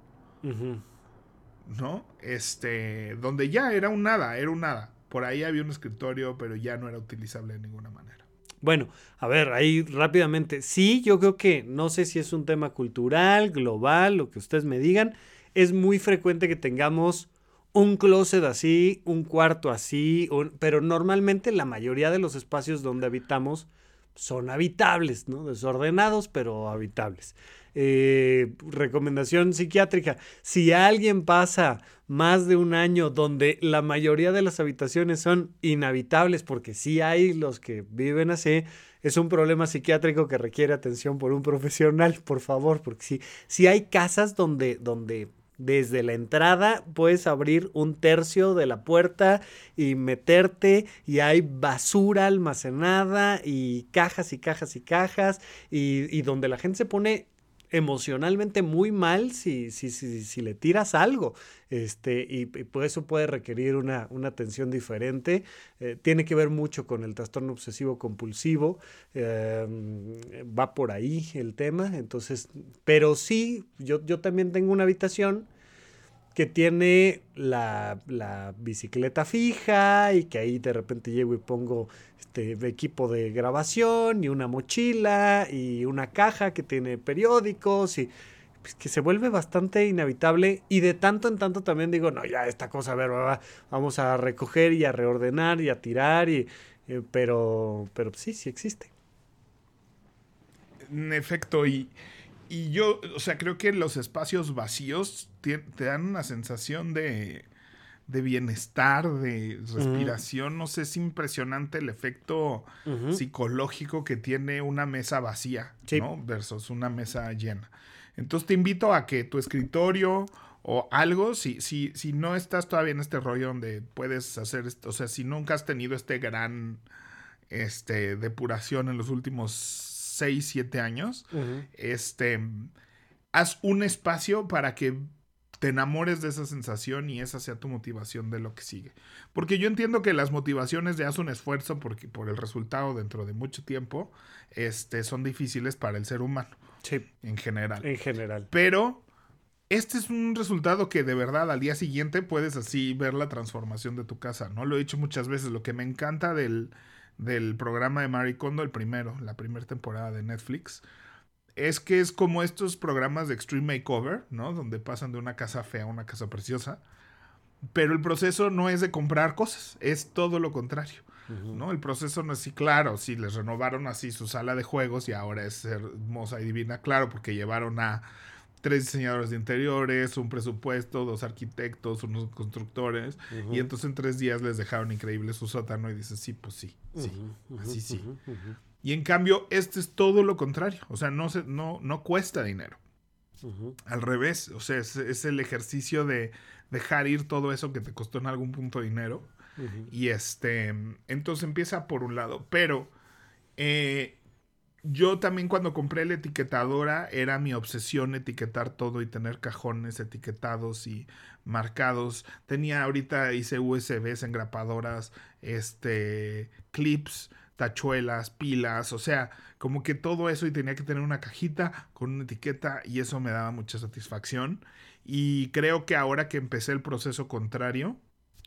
¿No? Este. Donde ya era un nada, era un nada. Por ahí había un escritorio, pero ya no era utilizable de ninguna manera. Bueno, a ver, ahí rápidamente. Sí, yo creo que no sé si es un tema cultural, global, lo que ustedes me digan. Es muy frecuente que tengamos un closet así, un cuarto así, pero normalmente la mayoría de los espacios donde habitamos son habitables, ¿no? Desordenados, pero habitables. Eh, recomendación psiquiátrica, si alguien pasa más de un año donde la mayoría de las habitaciones son inhabitables, porque sí hay los que viven así, es un problema psiquiátrico que requiere atención por un [laughs] profesional, por favor, porque si, si hay casas donde, donde desde la entrada puedes abrir un tercio de la puerta y meterte y hay basura almacenada y cajas y cajas y cajas y, donde la gente se pone emocionalmente muy mal si, si, si, si le tiras algo. Este, y, y eso puede requerir una, una atención diferente. Eh, tiene que ver mucho con el trastorno obsesivo compulsivo. Em, va por ahí el tema. Entonces, pero sí, yo, yo también tengo una habitación que tiene la, la, bicicleta fija y que ahí de repente llego y pongo este equipo de grabación y una mochila y una caja que tiene periódicos y pues, que se vuelve bastante inevitable y de tanto en tanto también digo, no, ya esta cosa, a ver, vamos a recoger y a reordenar y a tirar, y, eh, pero, pero sí, sí existe. En efecto, y y yo, o sea, creo que los espacios vacíos te, dan una sensación de, de bienestar, de respiración. No sé, es impresionante el efecto psicológico que tiene una mesa vacía, ¿no? Versus una mesa llena. Entonces te invito a que tu escritorio o algo, si, si, si no estás todavía en este rollo donde puedes hacer esto, o sea, si nunca has tenido este gran este, depuración en los últimos 6, 7 años, este, haz un espacio para que te enamores de esa sensación y esa sea tu motivación de lo que sigue. Porque yo entiendo que las motivaciones de haz un esfuerzo porque, por el resultado dentro de mucho tiempo este, son difíciles para el ser humano. Sí. En general. En general. Pero este es un resultado que de verdad al día siguiente puedes así ver la transformación de tu casa, ¿no? Lo he dicho muchas veces. Lo que me encanta del, del programa de Marie Kondo, el primero, la primera temporada de Netflix, es que es como estos programas de Extreme Makeover, ¿no? Donde pasan de una casa fea a una casa preciosa. Pero el proceso no es de comprar cosas, es todo lo contrario. ¿no? El proceso no es así, claro, si les renovaron así su sala de juegos y ahora es hermosa y divina, claro, porque llevaron a tres diseñadores de interiores, un presupuesto, dos arquitectos, unos constructores, y entonces en tres días les dejaron increíble su sótano y dices, sí, pues sí, sí, así sí. Y en cambio, este es todo lo contrario, o sea, no, se, no, no cuesta dinero. Al revés, o sea, es, el ejercicio de dejar ir todo eso que te costó en algún punto dinero. Y este, entonces empieza por un lado, pero eh, yo también cuando compré la etiquetadora era mi obsesión etiquetar todo y tener cajones etiquetados y marcados. Tenía ahorita hice USBs, engrapadoras, este, clips, tachuelas, pilas, o sea, como que todo eso y tenía que tener una cajita con una etiqueta y eso me daba mucha satisfacción. Y creo que ahora que empecé el proceso contrario,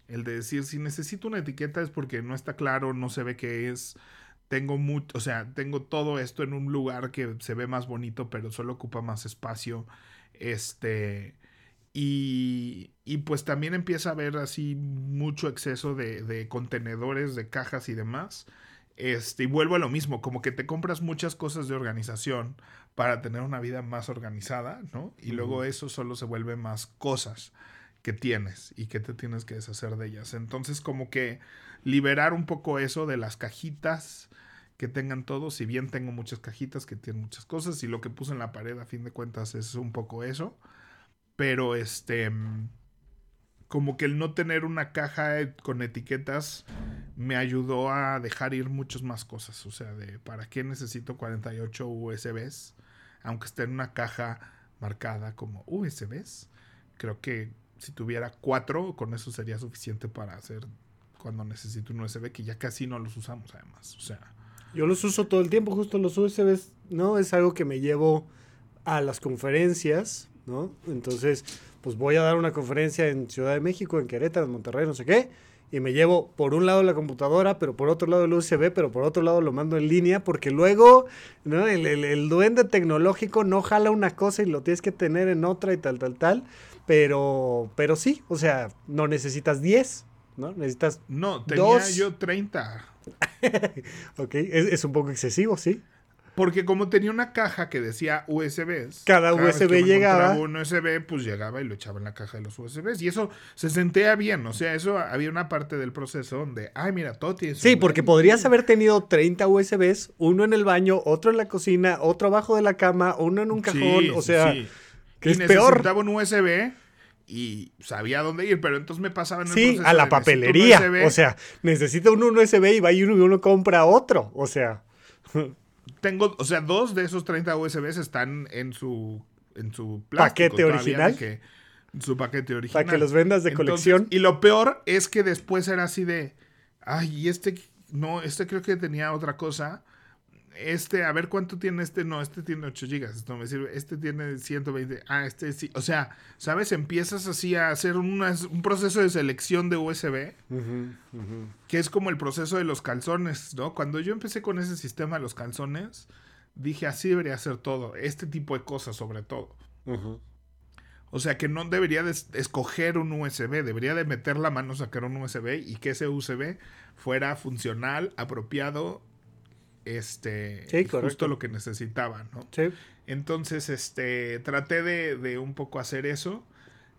el de decir si necesito una etiqueta es porque no está claro, no se ve qué es. Tengo mucho, o sea, tengo todo esto en un lugar que se ve más bonito, pero solo ocupa más espacio. Este. Y, y pues también empieza a haber así mucho exceso de, de contenedores, de cajas y demás. Este, y vuelvo a lo mismo, como que te compras muchas cosas de organización para tener una vida más organizada, ¿no? Y luego eso solo se vuelve más cosas que tienes y que te tienes que deshacer de ellas. Entonces, como que liberar un poco eso de las cajitas que tengan todo, si bien tengo muchas cajitas que tienen muchas cosas y lo que puse en la pared a fin de cuentas es un poco eso, pero este como que el no tener una caja con etiquetas me ayudó a dejar ir muchas más cosas, o sea, de para qué necesito 48 USBs, aunque esté en una caja marcada como USBs, creo que si tuviera cuatro, con eso sería suficiente para hacer cuando necesito un USB, que ya casi no los usamos además. O sea. Yo los uso todo el tiempo, justo los USBs, ¿no? Es algo que me llevo a las conferencias, ¿no? Entonces, pues voy a dar una conferencia en Ciudad de México, en Querétaro, en Monterrey, no sé qué, y me llevo por un lado la computadora, pero por otro lado el USB, pero por otro lado lo mando en línea, porque luego ¿no? el, el, el duende tecnológico no jala una cosa y lo tienes que tener en otra y tal, tal, tal. Pero, pero sí, o sea, no necesitas 10, ¿no? Necesitas. No, tenía yo 30. [laughs] ok, es, un poco excesivo, sí. Porque como tenía una caja que decía USBs. Cada, USB llegaba. Un USB, pues llegaba y lo echaba en la caja de los USBs. Y eso se sentía bien. O sea, eso había una parte del proceso donde, ay, mira, todo tiene Sí, porque podrías haber tenido 30 USBs, uno en el baño, otro en la cocina, otro abajo de la cama, uno en un cajón. o sea. Sí que es necesitaba un USB y sabía dónde ir, pero entonces me pasaba en Sí, a la papelería. O sea, necesito un USB y va y uno, y uno compra otro. O sea. [laughs] Tengo, o sea, dos de esos 30 USBs están en su, en su paquete original. en su paquete original. Para que los vendas de colección. Y lo peor es que después era así de, ay, y este, no, este creo que tenía otra cosa este, a ver cuánto tiene este, no, este tiene 8 gigas, esto me sirve, este tiene 120, ah, este sí, o sea, ¿sabes? Empiezas así a hacer un proceso de selección de USB, que es como el proceso de los calzones, ¿no? Cuando yo empecé con ese sistema de los calzones, dije, así debería ser todo, este tipo de cosas sobre todo. O sea que no debería de escoger un USB, debería de meter la mano, sacar un USB y que ese USB fuera funcional, apropiado este justo lo que necesitaban, ¿no? Entonces, este, traté de, un poco hacer eso.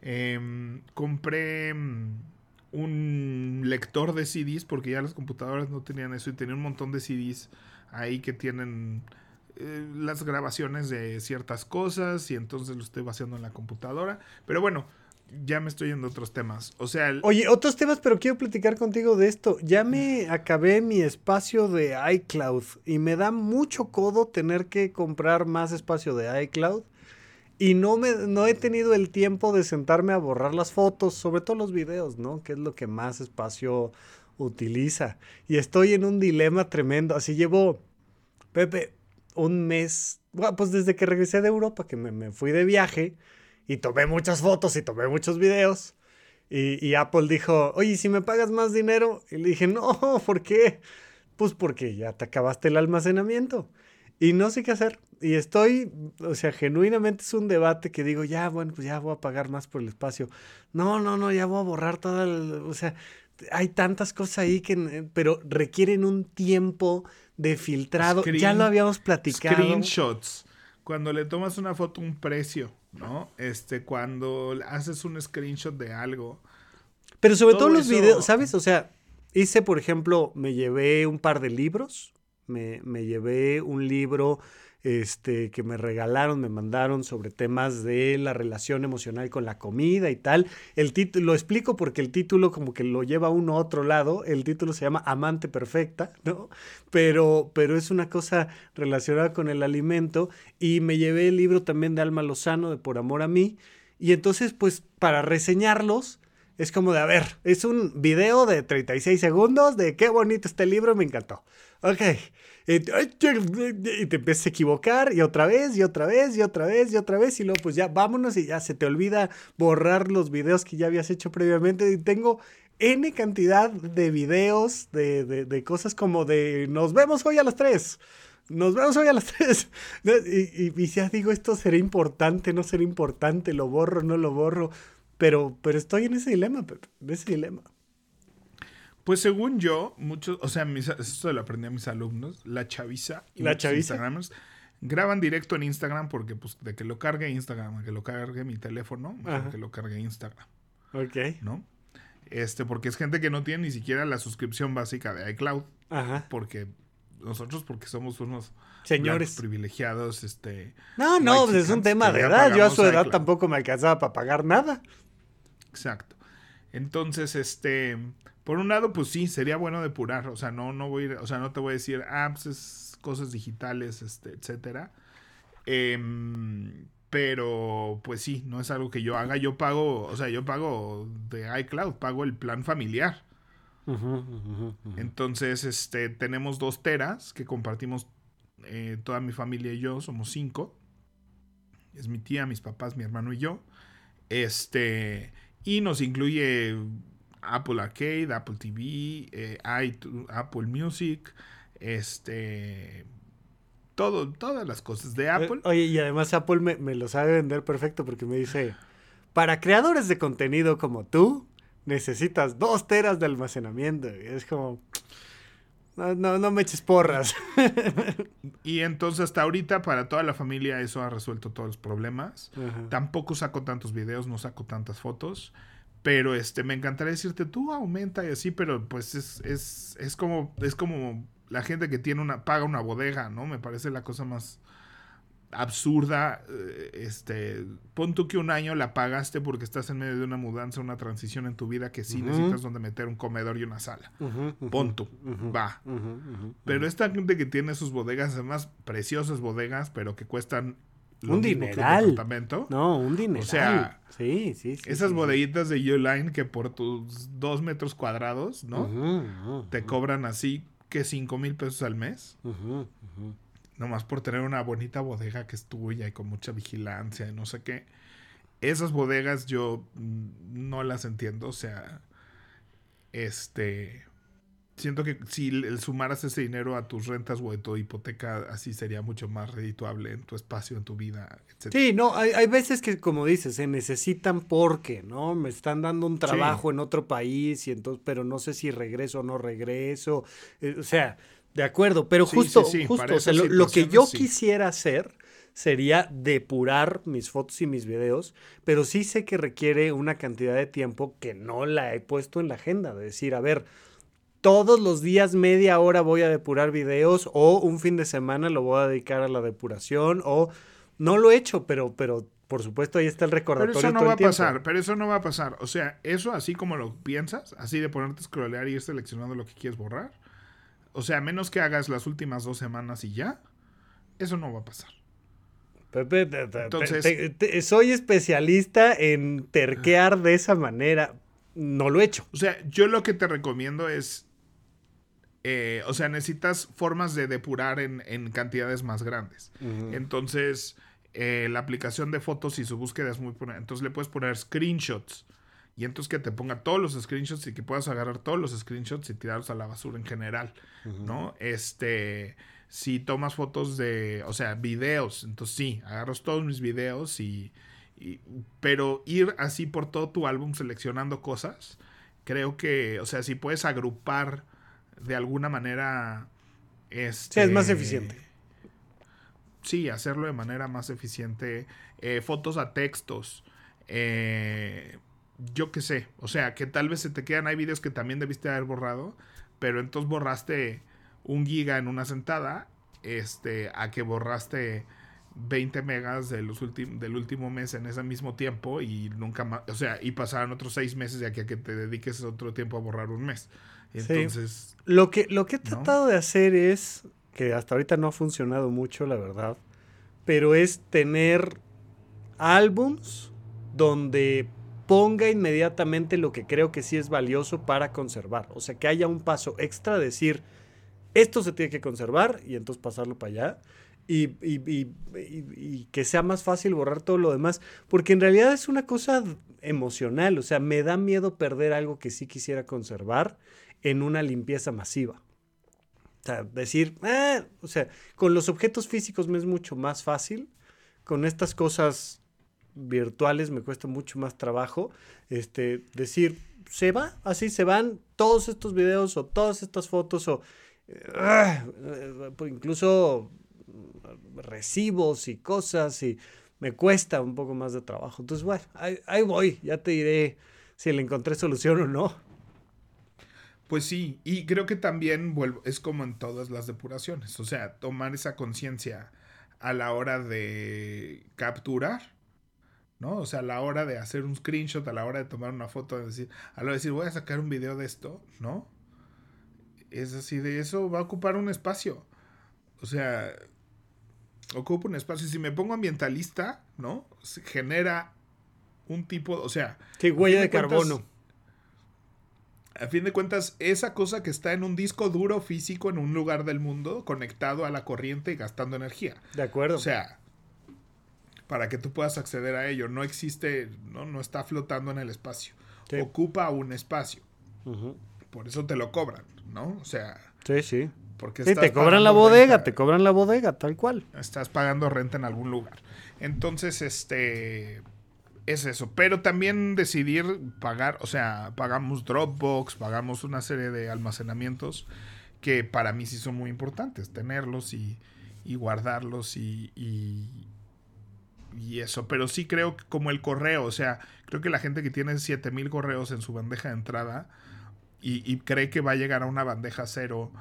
Em, compré mm, un lector de CDs porque ya las computadoras no tenían eso y tenía un montón de CDs ahí que tienen eh, las grabaciones de ciertas cosas y entonces lo estoy haciendo en la computadora. Pero bueno, ya me estoy yendo a otros temas. O sea. Oye, otros temas, pero quiero platicar contigo de esto. Ya me acabé mi espacio de iCloud y me da mucho codo tener que comprar más espacio de iCloud. Y no, me, no he tenido el tiempo de sentarme a borrar las fotos, sobre todo los videos, ¿no? Que es lo que más espacio utiliza. Y estoy en un dilema tremendo. Así llevo, Pepe, un mes, bueno, pues desde que regresé de Europa, que me, me fui de viaje y tomé muchas fotos y tomé muchos videos. Y, Apple dijo, oye, si me pagas más dinero? Y le dije, no, [laughs] ¿por qué? Pues porque ya te acabaste el almacenamiento. Y no sé qué hacer. Y estoy, o sea, genuinamente es un debate que digo, ya, bueno, pues ya voy a pagar más por el espacio. No, no, no, ya voy a borrar toda, o sea, hay tantas cosas ahí que, pero requieren un tiempo de filtrado. ya lo habíamos platicado. Screenshots. Cuando le tomas una foto, un precio. ¿No? Este, cuando haces un screenshot de algo. Pero sobre todo, los videos, ¿sabes? O sea, hice, por ejemplo, me llevé un par de libros, me, me llevé un libro este, que me regalaron, me mandaron sobre temas de la relación emocional con la comida y tal. El título, lo explico porque el título como que lo lleva uno a otro lado. El título se llama Amante Perfecta, ¿no? Pero, pero es una cosa relacionada con el alimento. Y me llevé el libro también de Alma Lozano, de Por Amor a mí. Y entonces, pues, para reseñarlos, es como de, a ver, es un video de 36 segundos de qué bonito este libro, me encantó. Ok. Y te empiezas a equivocar y otra vez y otra vez y otra vez y otra vez y luego pues ya vámonos y ya se te olvida borrar los videos que ya habías hecho previamente. Y tengo N cantidad de videos de, de, cosas como de nos vemos hoy a las 3 nos vemos hoy a las 3. [laughs] Y, y, ya digo, esto será importante, no será importante, lo borro, no lo borro. Pero, pero estoy en ese dilema, Pepe, en ese dilema. Pues según yo, muchos, o sea, mis, esto lo aprendí a mis alumnos, la chaviza y la chaviza. graban directo en Instagram porque pues de que lo cargue Instagram, que lo cargue mi teléfono, que lo cargue Instagram. Ok. ¿No? Este, porque es gente que no tiene ni siquiera la suscripción básica de iCloud. Ajá. Porque nosotros, porque somos unos señores privilegiados, este. No, no, pues es un tema de edad. Yo a su edad tampoco me alcanzaba para pagar nada. Exacto. Entonces, este, por un lado, pues sí, sería bueno depurar. O sea, no, no voy, o sea, no te voy a decir, apps, ah, pues cosas digitales, este, etcétera. Em, pero, pues sí, no es algo que yo haga. Yo pago, o sea, yo pago de iCloud, pago el plan familiar. Entonces, este, tenemos dos teras que compartimos eh, toda mi familia y yo, somos cinco. Es mi tía, mis papás, mi hermano y yo. Este, y nos incluye Apple Arcade, Apple TV, eh, Apple Music, este, todo, todas las cosas de Apple. Oye, y además Apple me, lo sabe vender perfecto porque me dice, para creadores de contenido como tú, necesitas dos teras de almacenamiento. Y es como, no, no, me eches porras. [laughs] y entonces hasta ahorita para toda la familia eso ha resuelto todos los problemas. Tampoco saco tantos videos, no saco tantas fotos. Pero este, me encantaría decirte, tú aumenta y así, pero pues es, es, es como, es como la gente que tiene una, paga una bodega, ¿no? Me parece la cosa más absurda. Eh, este, pon tú que un año la pagaste porque estás en medio de una mudanza, una transición en tu vida que sí necesitas donde meter un comedor y una sala. pon tú, va. Pero esta gente que tiene sus bodegas, además preciosas bodegas, pero que cuestan un dineral. No, un dineral. O sea, sí, sí, esas bodeguitas de Uline que por tus dos metros cuadrados, ¿no? Te cobran así que cinco mil pesos al mes. Nomás por tener una bonita bodega que es tuya y con mucha vigilancia y no sé qué. Esas bodegas yo mm, no las entiendo. O sea, este siento que si el sumaras ese dinero a tus rentas o a tu hipoteca, así sería mucho más redituable en tu espacio, en tu vida, etc. Sí, no, hay, hay veces que, como dices, se necesitan porque, ¿no? Me están dando un trabajo en otro país y entonces, pero no sé si regreso o no regreso. Eh, o sea, de acuerdo, pero justo, justo, lo, que yo quisiera hacer sería depurar mis fotos y mis videos, pero sí sé que requiere una cantidad de tiempo que no la he puesto en la agenda, de decir, a ver, todos los días media hora voy a depurar videos o un fin de semana lo voy a dedicar a la depuración o no lo he hecho, pero, pero por supuesto ahí está el recordatorio. Pero eso no va a pasar, pero eso no va a pasar. O sea, eso así como lo piensas, así de ponerte a scrollear y ir seleccionando lo que quieres borrar. O sea, menos que hagas las últimas dos semanas y ya, eso no va a pasar. Pepe, Entonces, soy especialista en terquear de esa manera. No lo he hecho. O sea, yo lo que te recomiendo es eh, o sea, necesitas formas de depurar en, cantidades más grandes. Entonces, eh, la aplicación de fotos y su búsqueda es muy buena. Entonces le puedes poner screenshots. Y entonces que te ponga todos los screenshots y que puedas agarrar todos los screenshots y tirarlos a la basura en general. ¿No? Este. Si tomas fotos de. O sea, videos. Entonces sí, agarras todos mis videos y. pero ir así por todo tu álbum seleccionando cosas. Creo que. O sea, si puedes agrupar de alguna manera... Este, es más eficiente. Sí, hacerlo de manera más eficiente. Eh, fotos a textos. Eh, yo qué sé. O sea, que tal vez se te quedan. Hay videos que también debiste haber borrado. Pero entonces borraste un giga en una sentada. este, a que borraste 20 megas de los del último mes en ese mismo tiempo y nunca más, o sea, y pasaron otros seis meses de aquí a que te dediques otro tiempo a borrar un mes. Entonces... Lo, que, lo que he tratado de hacer es, que hasta ahorita no ha funcionado mucho, la verdad, pero es tener álbums donde ponga inmediatamente lo que creo que sí es valioso para conservar. O sea, que haya un paso extra, decir, esto se tiene que conservar y entonces pasarlo para allá. Y, y, que sea más fácil borrar todo lo demás, porque en realidad es una cosa emocional, o sea, me da miedo perder algo que sí quisiera conservar en una limpieza masiva. O sea, decir, ah", o sea, con los objetos físicos me es mucho más fácil, con estas cosas virtuales me cuesta mucho más trabajo, este, decir, se va, así se van todos estos videos o todas estas fotos o ah, incluso recibos y cosas y me cuesta un poco más de trabajo. Entonces, bueno, ahí, voy, ya te diré si le encontré solución o no. Pues sí, y creo que también vuelvo, es como en todas las depuraciones, o sea, tomar esa conciencia a la hora de capturar, ¿no? O sea, a la hora de hacer un screenshot, a la hora de tomar una foto, de decir, a la hora de decir, voy a sacar un video de esto, ¿no? Es así, de eso va a ocupar un espacio. O sea, ocupa un espacio. Si me pongo ambientalista, ¿no? Se genera un tipo, o sea... Sí, huella de, carbono. A fin de cuentas, esa cosa que está en un disco duro físico en un lugar del mundo, conectado a la corriente y gastando energía. De acuerdo. O sea, para que tú puedas acceder a ello, no existe, no, no está flotando en el espacio. Ocupa un espacio. Por eso te lo cobran, ¿no? O sea... Sí, sí. Porque sí, te cobran la bodega, te cobran la bodega, tal cual. Estás pagando renta en algún lugar. Entonces, este, es eso. Pero también decidir pagar, o sea, pagamos Dropbox, pagamos una serie de almacenamientos que para mí sí son muy importantes, tenerlos y, guardarlos y, y, eso. Pero sí creo que como el correo, o sea, creo que la gente que tiene 7000 correos en su bandeja de entrada y, y cree que va a llegar a una bandeja cero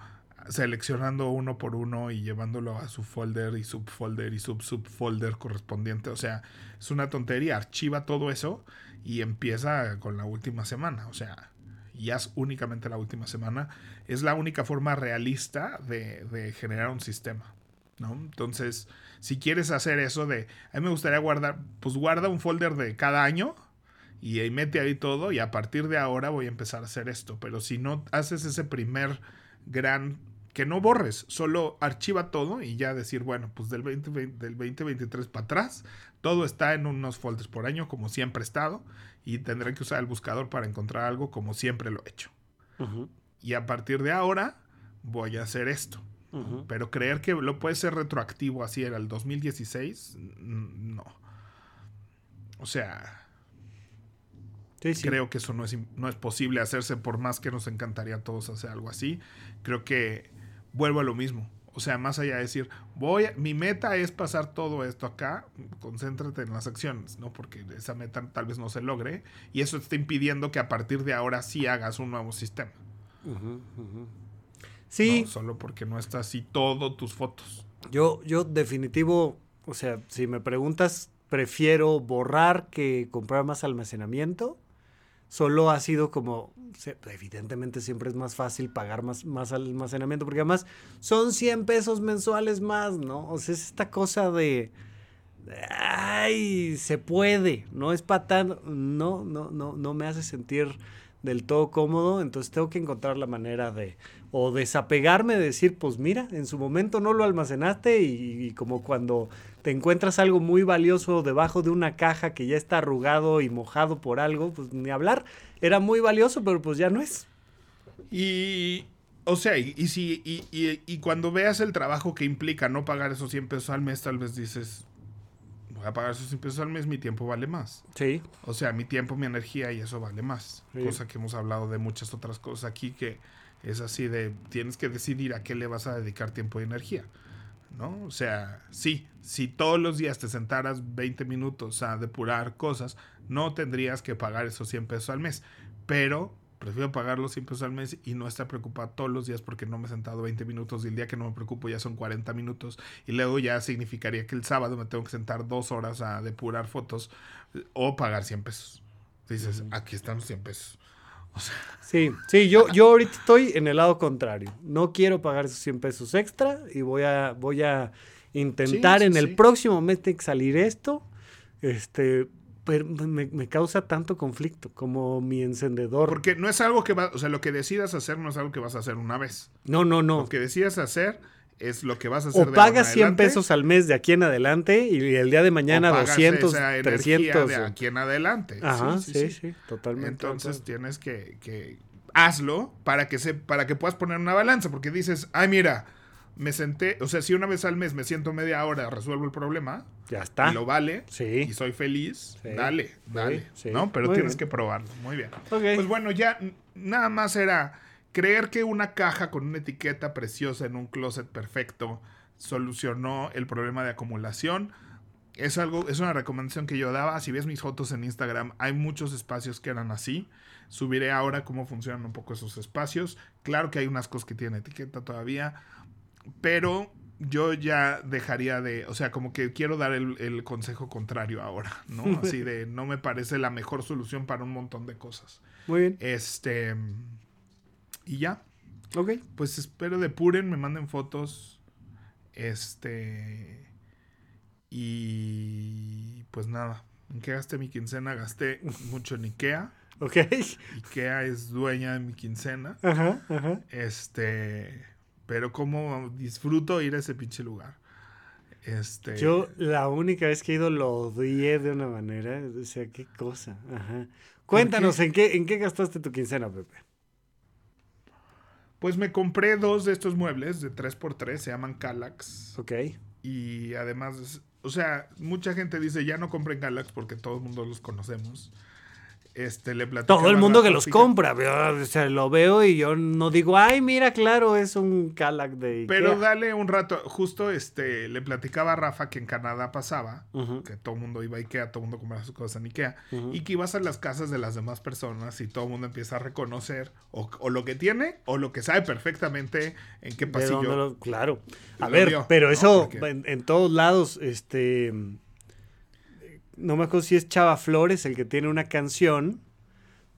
seleccionando uno por uno y llevándolo a su folder y subfolder y sub subfolder correspondiente. O sea, es una tontería. Archiva todo eso y empieza con la última semana. O sea, y haz únicamente la última semana. Es la única forma realista de, generar un sistema. ¿no? Entonces, si quieres hacer eso de, a mí me gustaría guardar, pues guarda un folder de cada año y ahí mete ahí todo y a partir de ahora voy a empezar a hacer esto. Pero si no haces ese primer gran que no borres, solo archiva todo y ya decir, bueno, pues del, 20, del 2023 para atrás, todo está en unos folders por año como siempre he estado y tendré que usar el buscador para encontrar algo como siempre lo he hecho. Y a partir de ahora voy a hacer esto. Pero creer que lo puede ser retroactivo así era el 2016, no. O sea, creo que eso no es, no es posible hacerse por más que nos encantaría a todos hacer algo así. Creo que vuelvo a lo mismo. O sea, más allá de decir, voy, mi meta es pasar todo esto acá, concéntrate en las acciones, ¿no? Porque esa meta tal vez no se logre y eso está impidiendo que a partir de ahora sí hagas un nuevo sistema. Sí. Solo porque no está así todo tus fotos. Yo, yo definitivo, o sea, si me preguntas, prefiero borrar que comprar más almacenamiento solo ha sido como, evidentemente siempre es más fácil pagar más, más almacenamiento, porque además son 100 pesos mensuales más, ¿no? O sea, es esta cosa de, ay, se puede, no es para tan, no, no, no, no me hace sentir del todo cómodo, entonces tengo que encontrar la manera de o desapegarme de decir, pues mira, en su momento no lo almacenaste y como cuando te encuentras algo muy valioso debajo de una caja que ya está arrugado y mojado por algo, pues ni hablar. Era muy valioso, pero pues ya no es. Y, o sea, y, si, y, y, cuando veas el trabajo que implica no pagar esos 100 pesos al mes, tal vez dices, voy a pagar esos 100 pesos al mes, mi tiempo vale más. Sí. O sea, mi tiempo, mi energía y eso vale más. Cosa que hemos hablado de muchas otras cosas aquí que es así de, tienes que decidir a qué le vas a dedicar tiempo y energía. ¿no? O sea, sí, si todos los días te sentaras 20 minutos a depurar cosas, no tendrías que pagar esos 100 pesos al mes, pero Prefiero pagar los 100 pesos al mes y no estar preocupado todos los días porque no me he sentado 20 minutos y el día que no me preocupo ya son 40 minutos y luego ya significaría que el sábado me tengo que sentar dos horas a depurar fotos o pagar 100 pesos. Dices, aquí están los 100 pesos. [laughs] Sí, sí, yo, yo ahorita estoy en el lado contrario. No quiero pagar esos 100 pesos extra y voy a, voy a intentar en el próximo mes salir esto. Este, pero me, causa tanto conflicto como mi encendedor. Porque no es algo que va, o sea, lo que decidas hacer no es algo que vas a hacer una vez. No, no, no. Lo que decidas hacer es lo que vas a hacer. O pagas 100 pesos al mes de aquí en adelante y el día de mañana 200, 300. De aquí en adelante. Ajá, sí, sí, totalmente. Entonces tienes que, que, hazlo para que, se, para que puedas poner una balanza, porque dices, ay, mira, me senté, o sea, si una vez al mes me siento media hora, resuelvo el problema. Ya está. Y lo vale. Sí. Y soy feliz. Dale, dale. ¿No? Pero tienes que probarlo. Muy bien. Pues bueno, ya nada más era creer que una caja con una etiqueta preciosa en un closet perfecto solucionó el problema de acumulación. Es algo, es una recomendación que yo daba. Si ves mis fotos en Instagram, hay muchos espacios que eran así. Subiré ahora cómo funcionan un poco esos espacios. Claro que hay unas cosas que tienen etiqueta todavía pero yo ya dejaría de, o sea, como que quiero dar el, consejo contrario ahora, ¿no? [laughs] Así de, no me parece la mejor solución para un montón de cosas. Muy bien. Este, y ya. Ok. Pues espero depuren, me manden fotos. Este, y pues nada, ¿en qué gasté mi quincena? Gasté mucho en Ikea. [laughs] Ok. Ikea es dueña de mi quincena. Ajá, ajá. Este pero como disfruto ir a ese pinche lugar. Este... Yo la única vez que he ido lo odié de una manera. O sea, qué cosa. Ajá. Cuéntanos, ¿en qué, ¿en qué gastaste tu quincena, Pepe? Pues me compré dos de estos muebles de 3x3, se llaman Calax. Ok. Y además, o sea, mucha gente dice, ya no compren Calax porque todo el mundo los conocemos. Este, le Todo el mundo que los compra, o sea, lo veo y yo no digo, ay, mira, claro, es un Calac de Pero dale un rato, justo este, le platicaba a Rafa que en Canadá pasaba, que todo el mundo iba a Ikea, todo el mundo compraba sus cosas en Ikea, y que ibas a las casas de las demás personas y todo el mundo empieza a reconocer o, lo que tiene o lo que sabe perfectamente en qué pasillo. claro. A ver, pero eso en, en todos lados, este no me acuerdo si es Chava Flores el que tiene una canción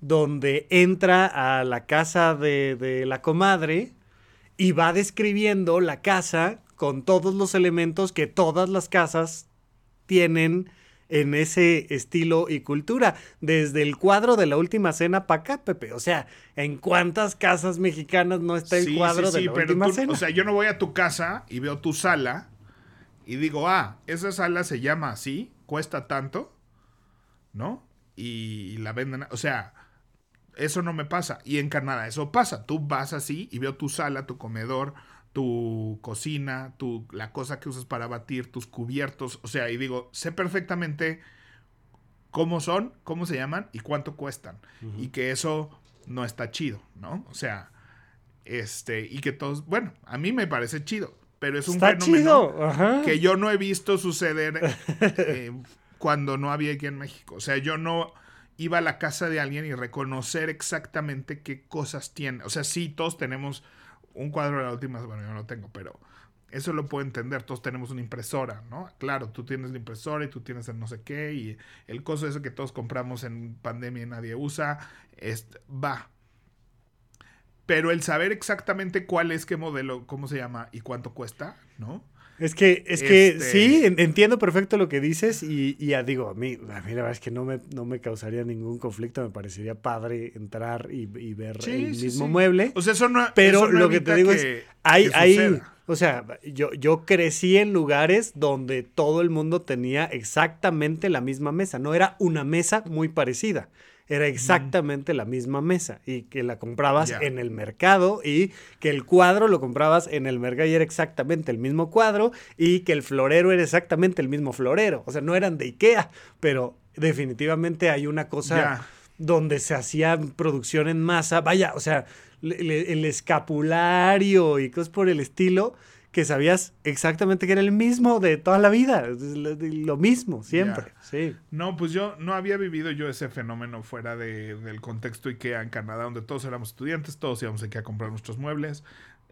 donde entra a la casa de, la comadre y va describiendo la casa con todos los elementos que todas las casas tienen en ese estilo y cultura. Desde el cuadro de la última cena para acá, Pepe. O sea, ¿en cuántas casas mexicanas no está el cuadro de la última cena? O sea, yo no voy a tu casa y veo tu sala y digo, ah, esa sala se llama así cuesta tanto, ¿no? Y la venden, o sea, eso no me pasa. Y en Canadá eso pasa. Tú vas así y veo tu sala, tu comedor, tu cocina, tu, la cosa que usas para batir, tus cubiertos. O sea, y digo, sé perfectamente cómo son, cómo se llaman y cuánto cuestan. Y que eso no está chido, ¿no? O sea, este, y que todos, bueno, a mí me parece chido pero es un fenómeno que yo no he visto suceder eh, [laughs] cuando no había aquí en México. O sea, yo no iba a la casa de alguien y reconocer exactamente qué cosas tiene. O sea, sí, todos tenemos un cuadro de la última, bueno, yo no lo tengo, pero eso lo puedo entender. Todos tenemos una impresora, ¿no? Claro, tú tienes la impresora y tú tienes el no sé qué y el coso ese que todos compramos en pandemia y nadie usa, es, va, pero el saber exactamente cuál es, qué modelo, cómo se llama y cuánto cuesta, ¿no? Es que, es que este sí, entiendo perfecto lo que dices y, ya digo, a mí, a mí la verdad es que no me, no me causaría ningún conflicto, me parecería padre entrar y, ver el mismo mueble. O sea, eso no Pero lo que te digo es, hay, hay, o sea, yo, yo crecí en lugares donde todo el mundo tenía exactamente la misma mesa, no era una mesa muy parecida era exactamente la misma mesa y que la comprabas en el mercado y que el cuadro lo comprabas en el mercado y era exactamente el mismo cuadro y que el florero era exactamente el mismo florero. O sea, no eran de Ikea, pero definitivamente hay una cosa donde se hacía producción en masa. Vaya, o sea, el escapulario y cosas por el estilo que sabías exactamente que era el mismo de toda la vida, lo mismo, siempre, sí. No, pues yo no había vivido yo ese fenómeno fuera de, del contexto IKEA en Canadá, donde todos éramos estudiantes, todos íbamos aquí a comprar nuestros muebles,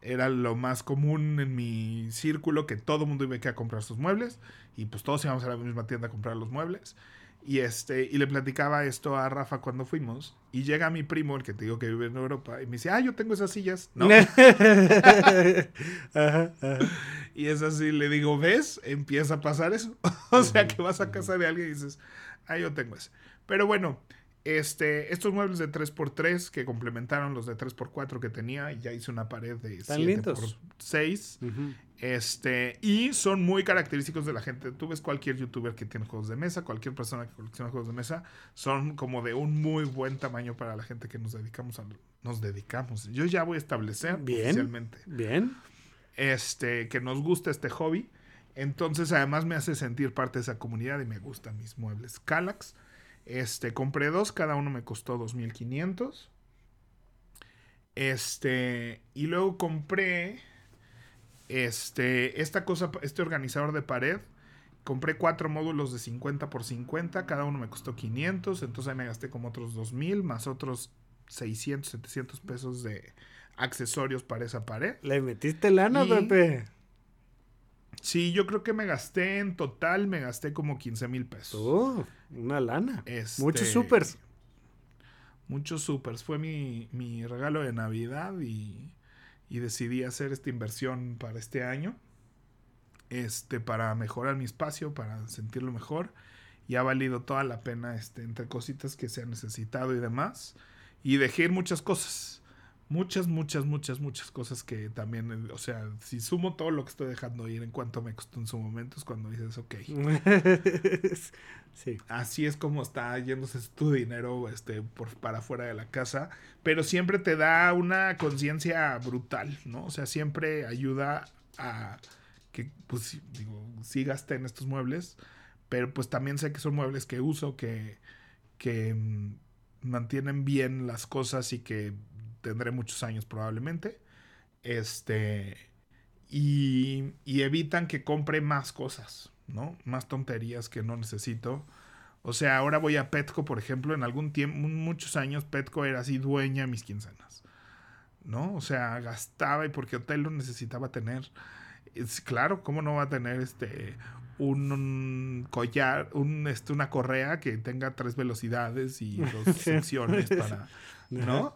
era lo más común en mi círculo que todo el mundo iba aquí a comprar sus muebles y pues todos íbamos a la misma tienda a comprar los muebles. Y, este, y le platicaba esto a Rafa cuando fuimos. Y llega mi primo, el que te digo que vive en Europa, y me dice, ah, yo tengo esas sillas. ¿No? [laughs] Y es así, le digo, ¿ves? Empieza a pasar eso. [laughs] o sea, que vas a casa de alguien y dices, ah, yo tengo ese. Pero bueno, este, estos muebles de 3x3 que complementaron los de 3x4 que tenía, ya hice una pared de 7x6. Este, y son muy característicos de la gente. Tú ves cualquier youtuber que tiene juegos de mesa, cualquier persona que colecciona juegos de mesa, son como de un muy buen tamaño para la gente que nos dedicamos a nos dedicamos. Yo ya voy a establecer bien, oficialmente. Bien. Este, que nos gusta este hobby. Entonces, además me hace sentir parte de esa comunidad y me gustan mis muebles. Calax este, compré dos, cada uno me costó 2500. Este, y luego compré este, esta cosa, este organizador de pared. Compré cuatro módulos de 50 por 50, cada uno me costó 500, entonces ahí me gasté como otros 2000 más otros 600, 700 pesos de accesorios para esa pared. Le metiste lana, Pepe. Sí, yo creo que me gasté en total, me gasté como 15 mil pesos. Oh, una lana. Este, muchos supers. Muchos supers. Fue mi, mi regalo de Navidad y, y, decidí hacer esta inversión para este año. Este, para mejorar mi espacio, para sentirlo mejor. Y ha valido toda la pena, este, entre cositas que se han necesitado y demás. Y dejé muchas cosas muchas, muchas, muchas, muchas cosas que también, eh, o sea, si sumo todo lo que estoy dejando ir en cuanto me costó en su momento, es cuando dices, ok. [laughs] sí. Así es como está yéndose tu dinero este, por, para fuera de la casa, pero siempre te da una conciencia brutal, ¿no? O sea, siempre ayuda a que, pues, digo, sí gasté en estos muebles, pero pues también sé que son muebles que uso, que, que mm, mantienen bien las cosas y que tendré muchos años probablemente. Este. Y, y, evitan que compre más cosas, ¿no? Más tonterías que no necesito. O sea, ahora voy a Petco, por ejemplo, en algún tiempo, muchos años, Petco era así dueña de mis quincenas, ¿no? O sea, gastaba y porque hotel lo necesitaba tener. Es, claro, ¿cómo no va a tener este un, collar, un, este, una correa que tenga tres velocidades y dos [laughs] secciones para ¿no?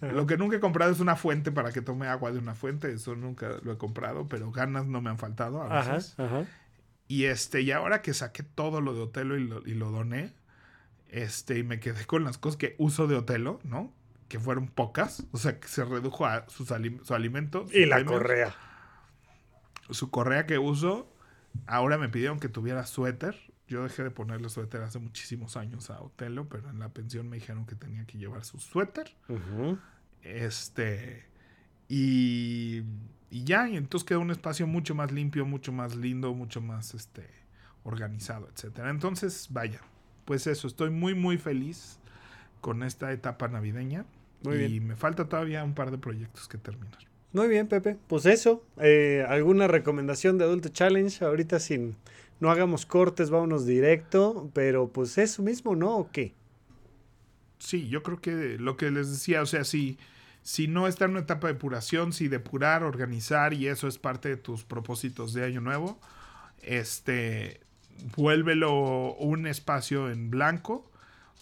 Lo que nunca he comprado es una fuente para que tome agua de una fuente, eso nunca lo he comprado, pero ganas no me han faltado a veces. Y este, y ahora que saqué todo lo de Otelo y lo, y lo doné, este, y me quedé con las cosas que uso de Otelo, ¿no? Que fueron pocas, o sea, que se redujo a su alimento. y la correa. Su correa que uso, ahora me pidieron que tuviera suéter yo dejé de ponerle suéter hace muchísimos años a Otelo, pero en la pensión me dijeron que tenía que llevar su suéter. Este. Y, y ya, y entonces quedó un espacio mucho más limpio, mucho más lindo, mucho más este, organizado, etcétera. Entonces, vaya, pues eso, estoy muy, muy feliz con esta etapa navideña. y me falta todavía un par de proyectos que terminar. Muy bien, Pepe. Pues eso, eh, ¿alguna recomendación de Adulto Challenge ahorita sin no hagamos cortes, vámonos directo, pero pues eso mismo, ¿no? ¿O qué? Sí, yo creo que lo que les decía, o sea, si, si no está en una etapa de depuración, si depurar, organizar y eso es parte de tus propósitos de año nuevo, este, vuélvelo un espacio en blanco,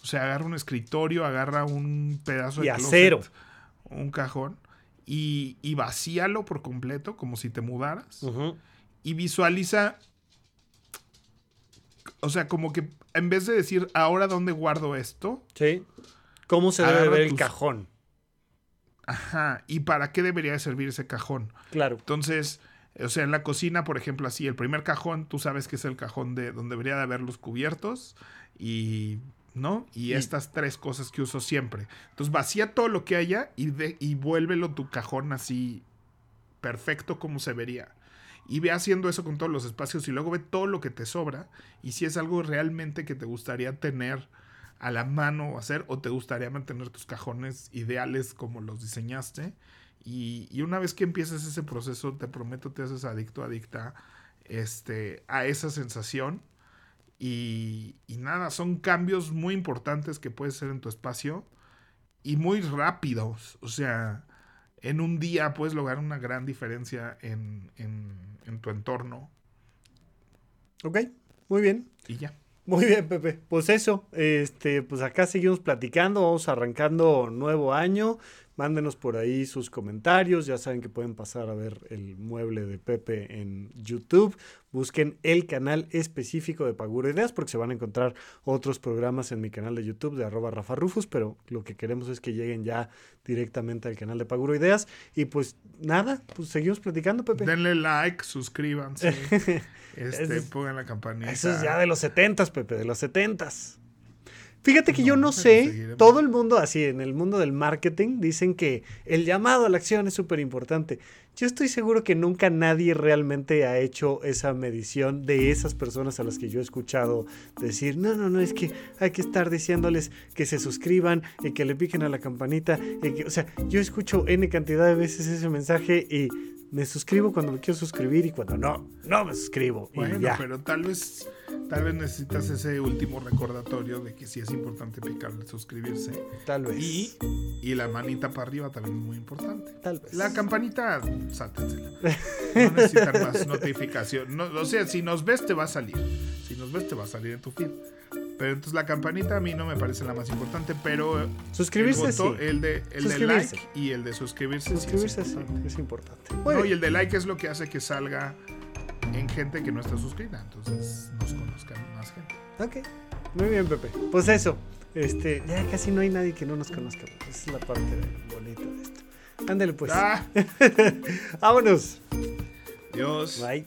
o sea, agarra un escritorio, agarra un pedazo de y acero. un cajón y, y vacíalo por completo, como si te mudaras. Y visualiza o sea, como que en vez de decir, ahora dónde guardo esto. Sí. ¿Cómo se debe ver el cajón? Ajá. ¿Y para qué debería servir ese cajón? Claro. Entonces, o sea, en la cocina, por ejemplo, así, el primer cajón, tú sabes que es el cajón de donde debería de haber los cubiertos y. ¿No? Y, estas tres cosas que uso siempre. Entonces, vacía todo lo que haya y, de, y vuélvelo tu cajón así perfecto como se vería y ve haciendo eso con todos los espacios y luego ve todo lo que te sobra y si es algo realmente que te gustaría tener a la mano o hacer o te gustaría mantener tus cajones ideales como los diseñaste Y, una vez que empieces ese proceso, te prometo, te haces adicto, adicta este, a esa sensación. Y, y nada, son cambios muy importantes que puedes hacer en tu espacio y muy rápidos. O sea, en un día puedes lograr una gran diferencia en, en tu entorno. Ok, muy bien. Y ya. Muy bien, Pepe. Pues eso, este, pues acá seguimos platicando, vamos arrancando nuevo año. Mándenos por ahí sus comentarios. Ya saben que pueden pasar a ver el mueble de Pepe en YouTube. Busquen el canal específico de Paguro Ideas porque se van a encontrar otros programas en mi canal de YouTube de arroba Rafa Rufus, pero lo que queremos es que lleguen ya directamente al canal de Paguro Ideas. Y pues nada, pues seguimos platicando, Pepe. Denle like, suscríbanse, [laughs] este, pongan la campanita. Eso es ya de los setentas, Pepe, de los setentas. Fíjate que yo no sé, todo el mundo así, en el mundo del marketing, dicen que el llamado a la acción es súper importante. Yo estoy seguro que nunca nadie realmente ha hecho esa medición de esas personas a las que yo he escuchado decir, no, no, no, es que hay que estar diciéndoles que se suscriban y que le piquen a la campanita. o sea, yo escucho N cantidad de veces ese mensaje y me suscribo cuando me quiero suscribir y cuando no, no me suscribo. Bueno, pero tal vez, tal vez necesitas ese último recordatorio de que sí es importante picarle suscribirse. Tal vez. Y, y la manita para arriba también es muy importante. Tal vez. La campanita, sáltensela. No necesitan más [laughs] notificación. No, o sea, si nos ves te va a salir. Si nos ves te va a salir en tu feed. Pero entonces la campanita a mí no me parece la más importante, pero suscribirse el, de, el de like y el de suscribirse, suscribirse sí es importante. y el de like es lo que hace que salga en gente que no está suscrita, entonces nos conozcan más gente. Ok, muy bien Pepe. Pues eso, este, ya casi no hay nadie que no nos conozca, esa es la parte bonita de esto. Ándale pues. Ah. [laughs] Vámonos. Dios. Bye.